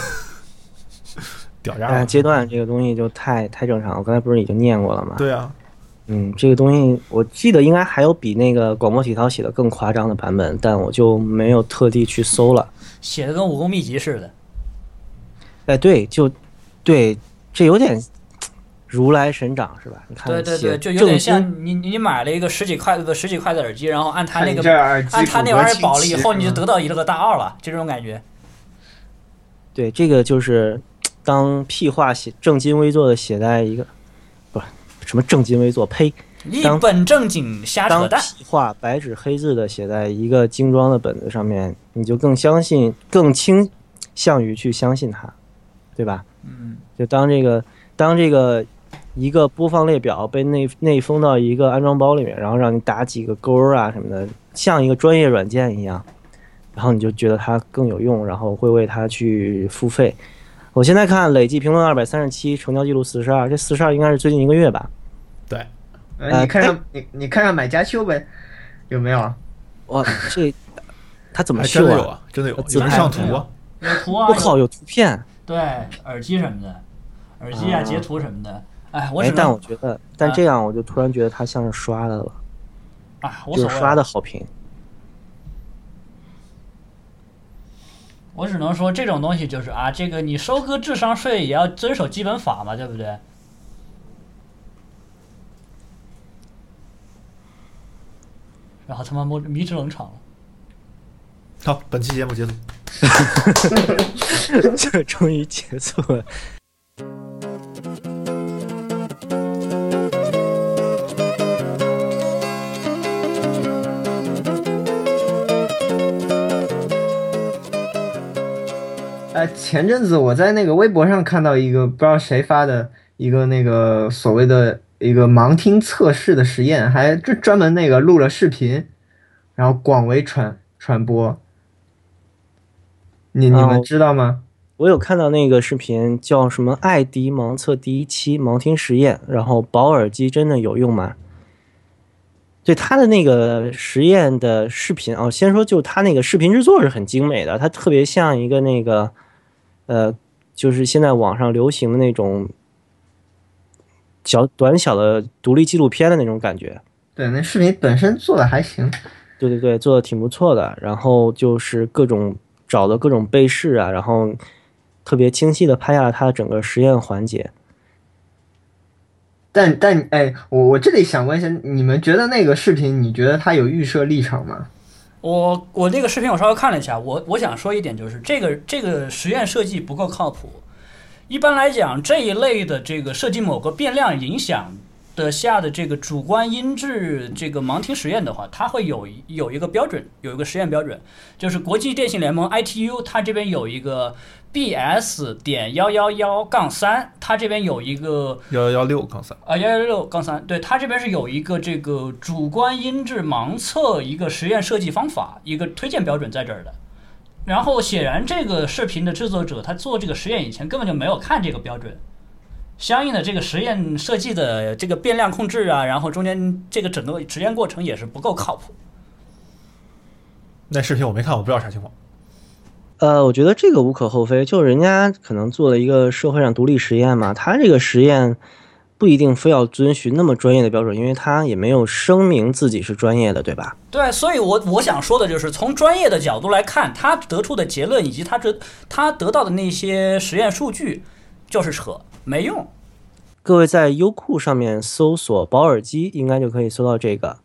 屌炸！阶段这个东西就太太正常，我刚才不是已经念过了吗？对啊，嗯，这个东西我记得应该还有比那个广播体操写的更夸张的版本，但我就没有特地去搜了。写的跟武功秘籍似的。哎，对，就对，这有点。如来神掌是吧？你看，对对对，就有点像你你买了一个十几块的十几块的耳机，然后按他那个按他那玩意儿保了以后，你就得到一个大二了，就这种感觉。对，这个就是当屁话写正襟危坐的写在一个不什么正襟危坐，呸，一本正经瞎扯淡。话白纸黑字的写在一个精装的本子上面，你就更相信、更倾向于去相信他，对吧？嗯，就当这个当这个一个播放列表被内内封到一个安装包里面，然后让你打几个勾啊什么的，像一个专业软件一样，然后你就觉得它更有用，然后会为它去付费。我现在看累计评论二百三十七，成交记录四十二，这四十二应该是最近一个月吧？对，呃，你看看你你看看买家秀呗，有没有啊？哇，这他怎么真的有啊？啊？真的有，有人上图啊？有图啊，我靠，有图片！对，耳机什么的，耳机啊，啊截图什么的。哎，我只，哎但我觉得，但这样我就突然觉得他像是刷的了，啊，无所谓就是刷的好评。我只能说这种东西就是啊，这个你收割智商税也要遵守基本法嘛，对不对？然后他妈摸迷之冷场了。好，本期节目结束。这终于结束了。呃，前阵子我在那个微博上看到一个不知道谁发的一个那个所谓的一个盲听测试的实验，还就专门那个录了视频，然后广为传传播。你你们哦知道吗？我有看到那个视频，叫什么“艾迪盲测第一期盲听实验”，然后保耳机真的有用吗？对他的那个实验的视频哦，先说就他那个视频制作是很精美的，它特别像一个那个，呃，就是现在网上流行的那种小短小的独立纪录片的那种感觉。对，那视频本身做的还行。对对对，做的挺不错的。然后就是各种找的各种背试啊，然后特别清晰的拍下了它的整个实验环节。但但哎，我我这里想问一下，你们觉得那个视频，你觉得它有预设立场吗？我我那个视频我稍微看了一下，我我想说一点就是这个这个实验设计不够靠谱。一般来讲，这一类的这个设计某个变量影响的下的这个主观音质这个盲听实验的话，它会有一有一个标准，有一个实验标准，就是国际电信联盟 ITU 它这边有一个 BS 点幺幺幺杠三，它这边有一个幺幺幺六杠三，啊，幺幺六杠三，对，它这边是有一个这个主观音质盲测一个实验设计方法，一个推荐标准在这儿的。然后显然这个视频的制作者他做这个实验以前根本就没有看这个标准，相应的这个实验设计的这个变量控制啊，然后中间这个整个实验过程也是不够靠谱。那视频我没看，我不知道啥情况。呃，我觉得这个无可厚非，就人家可能做了一个社会上独立实验嘛，他这个实验不一定非要遵循那么专业的标准，因为他也没有声明自己是专业的，对吧？对，所以我我想说的就是，从专业的角度来看，他得出的结论以及他得他得到的那些实验数据，就是扯，没用。各位在优酷上面搜索“保耳机”，应该就可以搜到这个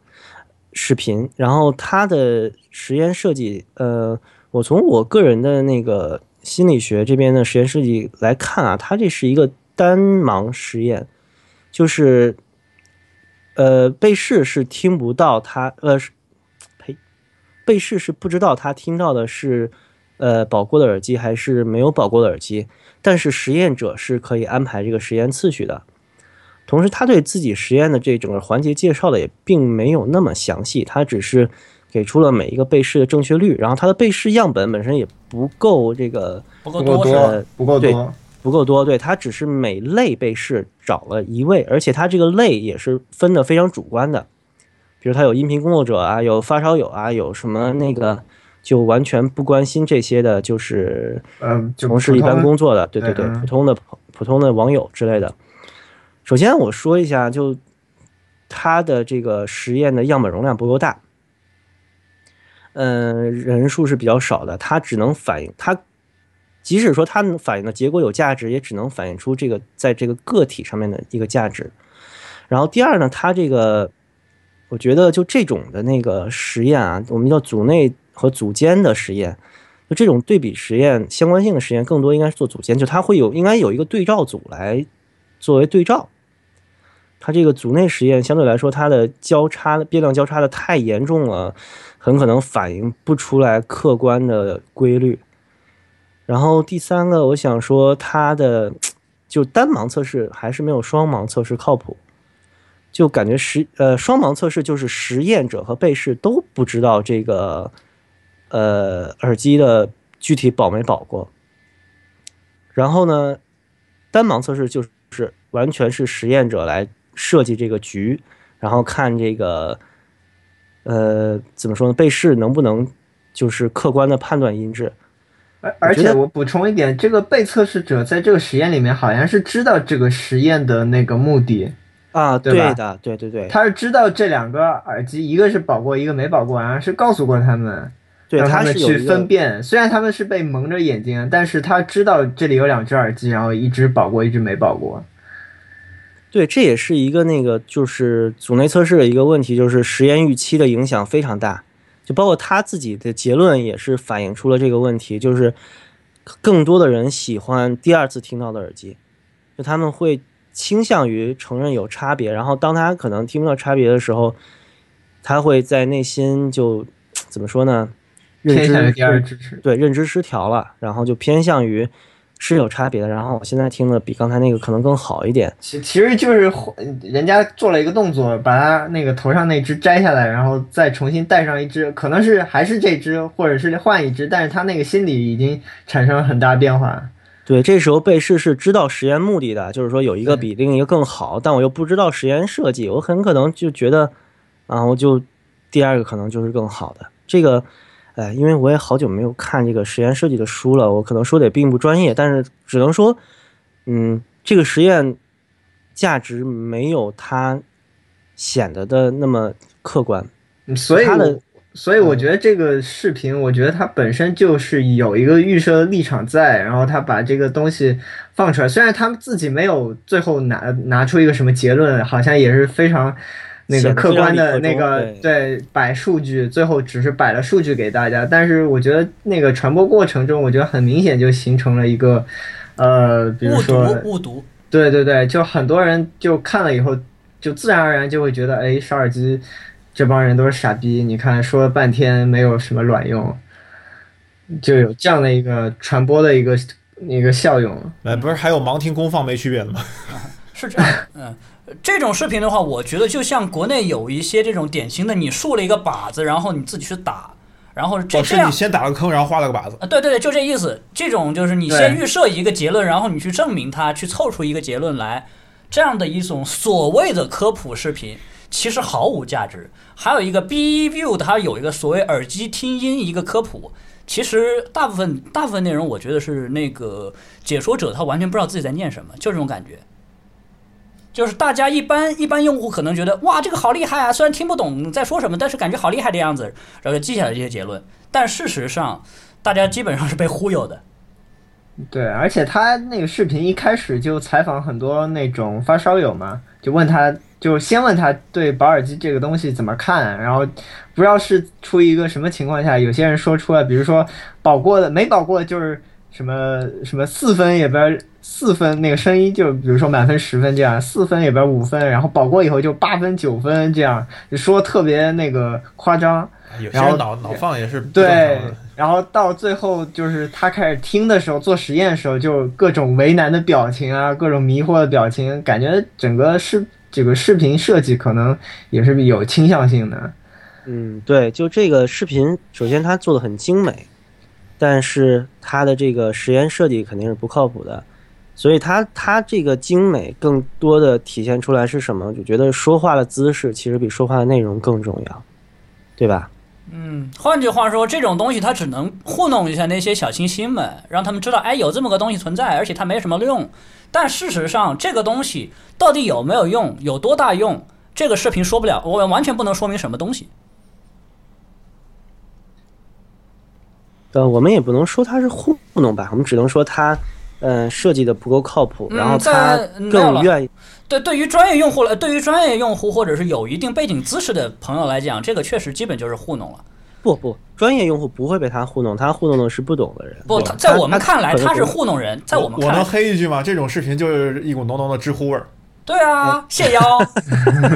视频。然后它的实验设计，呃，我从我个人的那个心理学这边的实验设计来看啊，它这是一个单盲实验，就是呃，被试是听不到他，呃，呸，被试是不知道他听到的是呃保过的耳机还是没有保过的耳机，但是实验者是可以安排这个实验次序的。同时，他对自己实验的这整个环节介绍的也并没有那么详细，他只是给出了每一个被试的正确率，然后他的被试样本本身也不够这个不够不够多不够对多。不够多，对，他只是每类被试找了一位，而且他这个类也是分的非常主观的，比如他有音频工作者啊，有发烧友啊，有什么那个就完全不关心这些的，就是嗯，从事一般工作的，对对对，普通的普通的网友之类的。首先我说一下，就它的这个实验的样本容量不够大，嗯、人数是比较少的，它只能反映它，即使说它能反映的结果有价值，也只能反映出这个在这个个体上面的一个价值。然后第二呢，它这个我觉得就这种的那个实验啊，我们叫组内和组间的实验，就这种对比实验、相关性的实验，更多应该是做组间，就它会有应该有一个对照组来作为对照。它这个组内实验相对来说它的交叉变量交叉的太严重了，很可能反映不出来客观的规律。然后第三个，我想说它的就单盲测试还是没有双盲测试靠谱。就感觉实呃双盲测试就是实验者和被试都不知道这个呃耳机的具体保没保过。然后呢，单盲测试就是完全是实验者来设计这个局，然后看这个呃怎么说呢？被试能不能就是客观的判断音质。而而且我补充一点，这个被测试者在这个实验里面好像是知道这个实验的那个目的。啊，对的，对对对，他是知道这两个耳机，一个是保过，一个没保过，然后是告诉过他们，让他们去分辨。虽然他们是被蒙着眼睛，但是他知道这里有两只耳机，然后一只保过，一只没保过。对，这也是一个那个就是组内测试的一个问题，就是实验预期的影响非常大，就包括他自己的结论也是反映出了这个问题，就是更多的人喜欢第二次听到的耳机，就他们会。倾向于承认有差别，然后当他可能听不到差别的时候，他会在内心就怎么说呢？认知对认知失调了，然后就偏向于是有差别的。然后我现在听的比刚才那个可能更好一点。其其实就是人家做了一个动作，把他那个头上那只摘下来，然后再重新戴上一只，可能是还是这只，或者是换一只，但是他那个心理已经产生了很大变化。对，这时候被试是知道实验目的的，就是说有一个比另一个更好，但我又不知道实验设计，我很可能就觉得，啊，我就第二个可能就是更好的。这个，哎，因为我也好久没有看这个实验设计的书了，我可能说的也并不专业，但是只能说，嗯，这个实验价值没有它显得的那么客观，所以。所以我觉得这个视频，我觉得它本身就是有一个预设的立场在，然后他把这个东西放出来。虽然他们自己没有最后拿拿出一个什么结论，好像也是非常那个客观的那个对摆数据，最后只是摆了数据给大家。但是我觉得那个传播过程中，我觉得很明显就形成了一个呃，比如说误读，对对对，就很多人就看了以后，就自然而然就会觉得，哎，烧耳机。这帮人都是傻逼！你看，说了半天没有什么卵用，就有这样的一个传播的一个那个效用。哎，不是还有盲听功放没区别的吗？是这样，嗯，这种视频的话，我觉得就像国内有一些这种典型的，你竖了一个靶子，然后你自己去打，然后这这样，你先打个坑，然后画了个靶子。啊，对对对，就这意思。这种就是你先预设一个结论，然后你去证明它，去凑出一个结论来，这样的一种所谓的科普视频。其实毫无价值。还有一个 B View，它有一个所谓耳机听音一个科普。其实大部分大部分内容，我觉得是那个解说者他完全不知道自己在念什么，就这种感觉。就是大家一般一般用户可能觉得哇这个好厉害啊，虽然听不懂在说什么，但是感觉好厉害的样子，然后就记下来这些结论。但事实上，大家基本上是被忽悠的。对，而且他那个视频一开始就采访很多那种发烧友嘛，就问他。就先问他对保耳机这个东西怎么看，然后不知道是出于一个什么情况下，有些人说出了，比如说保过的没保过就是什么什么四分也不要四分那个声音就比如说满分十分这样，四分也不要五分，然后保过以后就八分九分这样，就说特别那个夸张。然后脑脑放也是对，然后到最后就是他开始听的时候做实验的时候就各种为难的表情啊，各种迷惑的表情，感觉整个视。这个视频设计可能也是有倾向性的，嗯，对，就这个视频，首先它做的很精美，但是它的这个实验设计肯定是不靠谱的，所以它它这个精美更多的体现出来是什么？就觉得说话的姿势其实比说话的内容更重要，对吧？嗯，换句话说，这种东西它只能糊弄一下那些小清新们，让他们知道，哎，有这么个东西存在，而且它没什么用。但事实上，这个东西到底有没有用，有多大用，这个视频说不了，我们完全不能说明什么东西。呃，我们也不能说它是糊弄吧，我们只能说它，嗯，设计的不够靠谱，然后他更愿意。对，对于专业用户来，对于专业用户或者是有一定背景知识的朋友来讲，这个确实基本就是糊弄了。不不，专业用户不会被他糊弄，他糊弄的是不懂的人。不，在我们看来他是糊弄人，在我们我能黑一句吗？这种视频就是一股浓浓的知乎味儿。对啊，谢邀。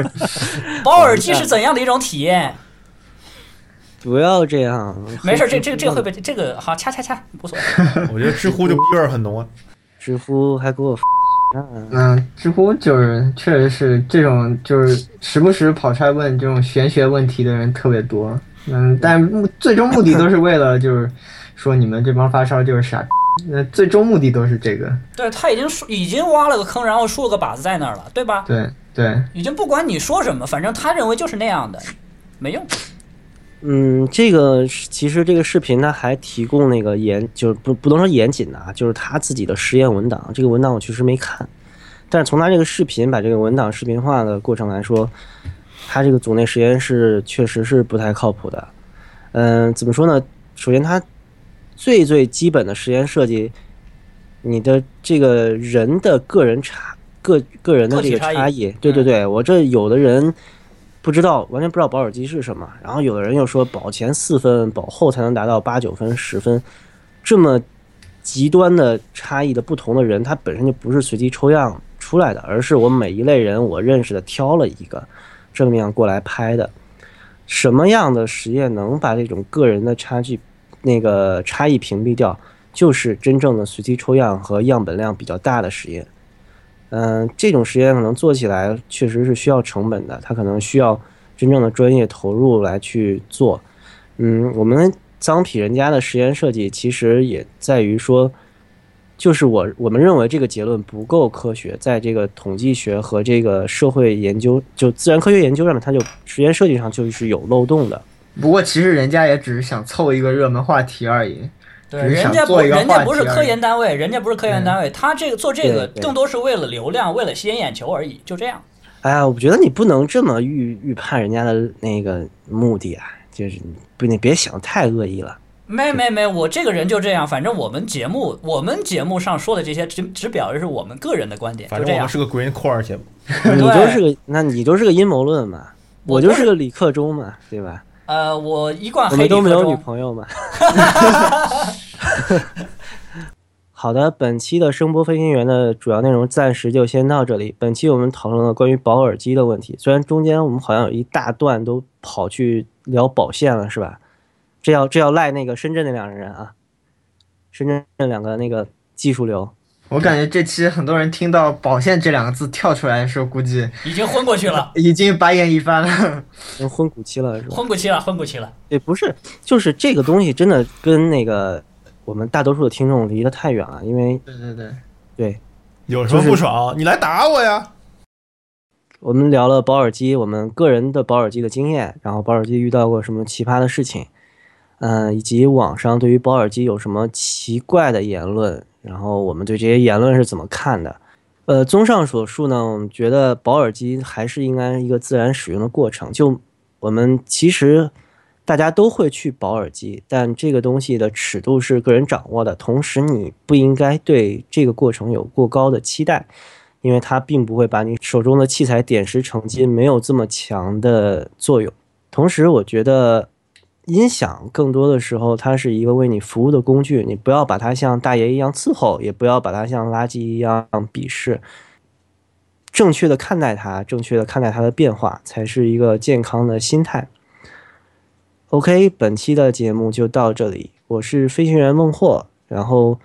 包耳机是怎样的一种体验？不要这样。没事，这这个这个会被这个好掐掐掐，无所谓。我觉得知乎就逼味儿很浓啊。知乎还给我。嗯，知乎就是确实是这种，就是时不时跑出来问这种玄学问题的人特别多。嗯，但目最终目的都是为了 就是说你们这帮发烧就是傻。那最终目的都是这个。对他已经已经挖了个坑，然后竖了个靶子在那儿了，对吧？对对，已经不管你说什么，反正他认为就是那样的，没用。嗯，这个其实这个视频呢还提供那个严，就是不不能说严谨的啊，就是他自己的实验文档。这个文档我确实没看，但是从他这个视频把这个文档视频化的过程来说，他这个组内实验室确实是不太靠谱的。嗯，怎么说呢？首先，他最最基本的实验设计，你的这个人的个人差个个人的这个差异，对对对，我这有的人。不知道，完全不知道保耳机是什么。然后有的人又说保前四分，保后才能达到八九分、十分，这么极端的差异的不同的人，他本身就不是随机抽样出来的，而是我每一类人我认识的挑了一个正面过来拍的。什么样的实验能把这种个人的差距那个差异屏蔽掉？就是真正的随机抽样和样本量比较大的实验。嗯，这种实验可能做起来确实是需要成本的，它可能需要真正的专业投入来去做。嗯，我们脏痞人家的实验设计其实也在于说，就是我我们认为这个结论不够科学，在这个统计学和这个社会研究，就自然科学研究上面，它就实验设计上就是有漏洞的。不过其实人家也只是想凑一个热门话题而已。对，人家不，人家不是科研单位，人家不是科研单位，他这个做这个更多是为了流量，为了吸引眼球而已，就这样。哎呀，我觉得你不能这么预预判人家的那个目的啊，就是不，你别想太恶意了。没没没，我这个人就这样，反正我们节目，我们节目上说的这些，只只表示是我们个人的观点，反正我们是个 Green Core 节目，你就是个，那你就是个阴谋论嘛，我就是个李克忠嘛，对吧？呃，我一贯黑我们都没有女朋友嘛。好的，本期的声波飞行员的主要内容暂时就先到这里。本期我们讨论了关于保耳机的问题，虽然中间我们好像有一大段都跑去聊保线了，是吧？这要这要赖那个深圳那两个人啊，深圳那两个那个技术流。我感觉这期很多人听到“保线”这两个字跳出来的时候，估计已经昏过去了，已经白眼一翻了，昏古期了，是吧？昏古期了，昏古期了。对，不是，就是这个东西真的跟那个。我们大多数的听众离得太远了，因为对对对对，有什么不爽，你来打我呀！我们聊了保耳机，我们个人的保耳机的经验，然后保耳机遇到过什么奇葩的事情，嗯，以及网上对于保耳机有什么奇怪的言论，然后我们对这些言论是怎么看的？呃，综上所述呢，我们觉得保耳机还是应该一个自然使用的过程。就我们其实。大家都会去保耳机，但这个东西的尺度是个人掌握的。同时，你不应该对这个过程有过高的期待，因为它并不会把你手中的器材点石成金，没有这么强的作用。同时，我觉得音响更多的时候它是一个为你服务的工具，你不要把它像大爷一样伺候，也不要把它像垃圾一样鄙视。正确的看待它，正确的看待它的变化，才是一个健康的心态。OK，本期的节目就到这里。我是飞行员孟获，然后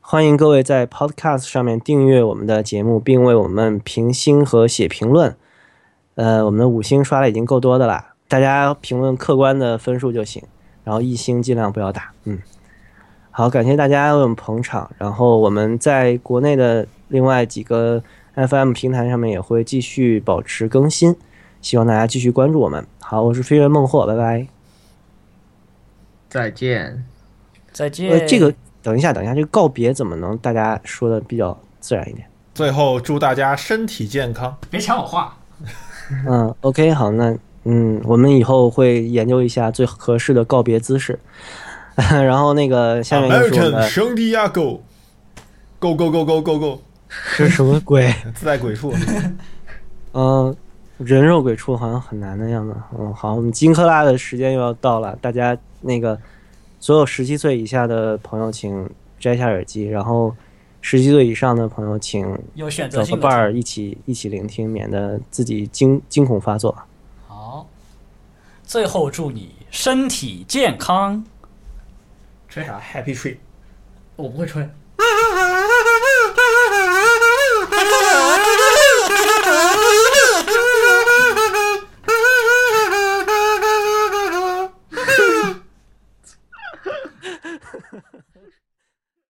欢迎各位在 Podcast 上面订阅我们的节目，并为我们评星和写评论。呃，我们的五星刷的已经够多的啦，大家评论客观的分数就行，然后一星尽量不要打。嗯，好，感谢大家为我们捧场。然后我们在国内的另外几个 FM 平台上面也会继续保持更新，希望大家继续关注我们。好，我是飞跃孟获，拜拜。再见，再见。呃这个等一下，等一下，这个告别怎么能大家说的比较自然一点？最后祝大家身体健康，别抢我话。嗯，OK，好，那嗯，我们以后会研究一下最合适的告别姿势。然后那个下面要说的，圣亚哥，Go Go Go Go Go Go，这是什么鬼？自带鬼畜？嗯，人肉鬼畜好像很难的样子。嗯，好，我们金克拉的时间又要到了，大家那个所有十七岁以下的朋友请摘下耳机，然后十七岁以上的朋友请有选择找个伴儿一起一起聆听，免得自己惊惊恐发作。最后祝你身体健康。吹啥？Happy tree 我不会吹。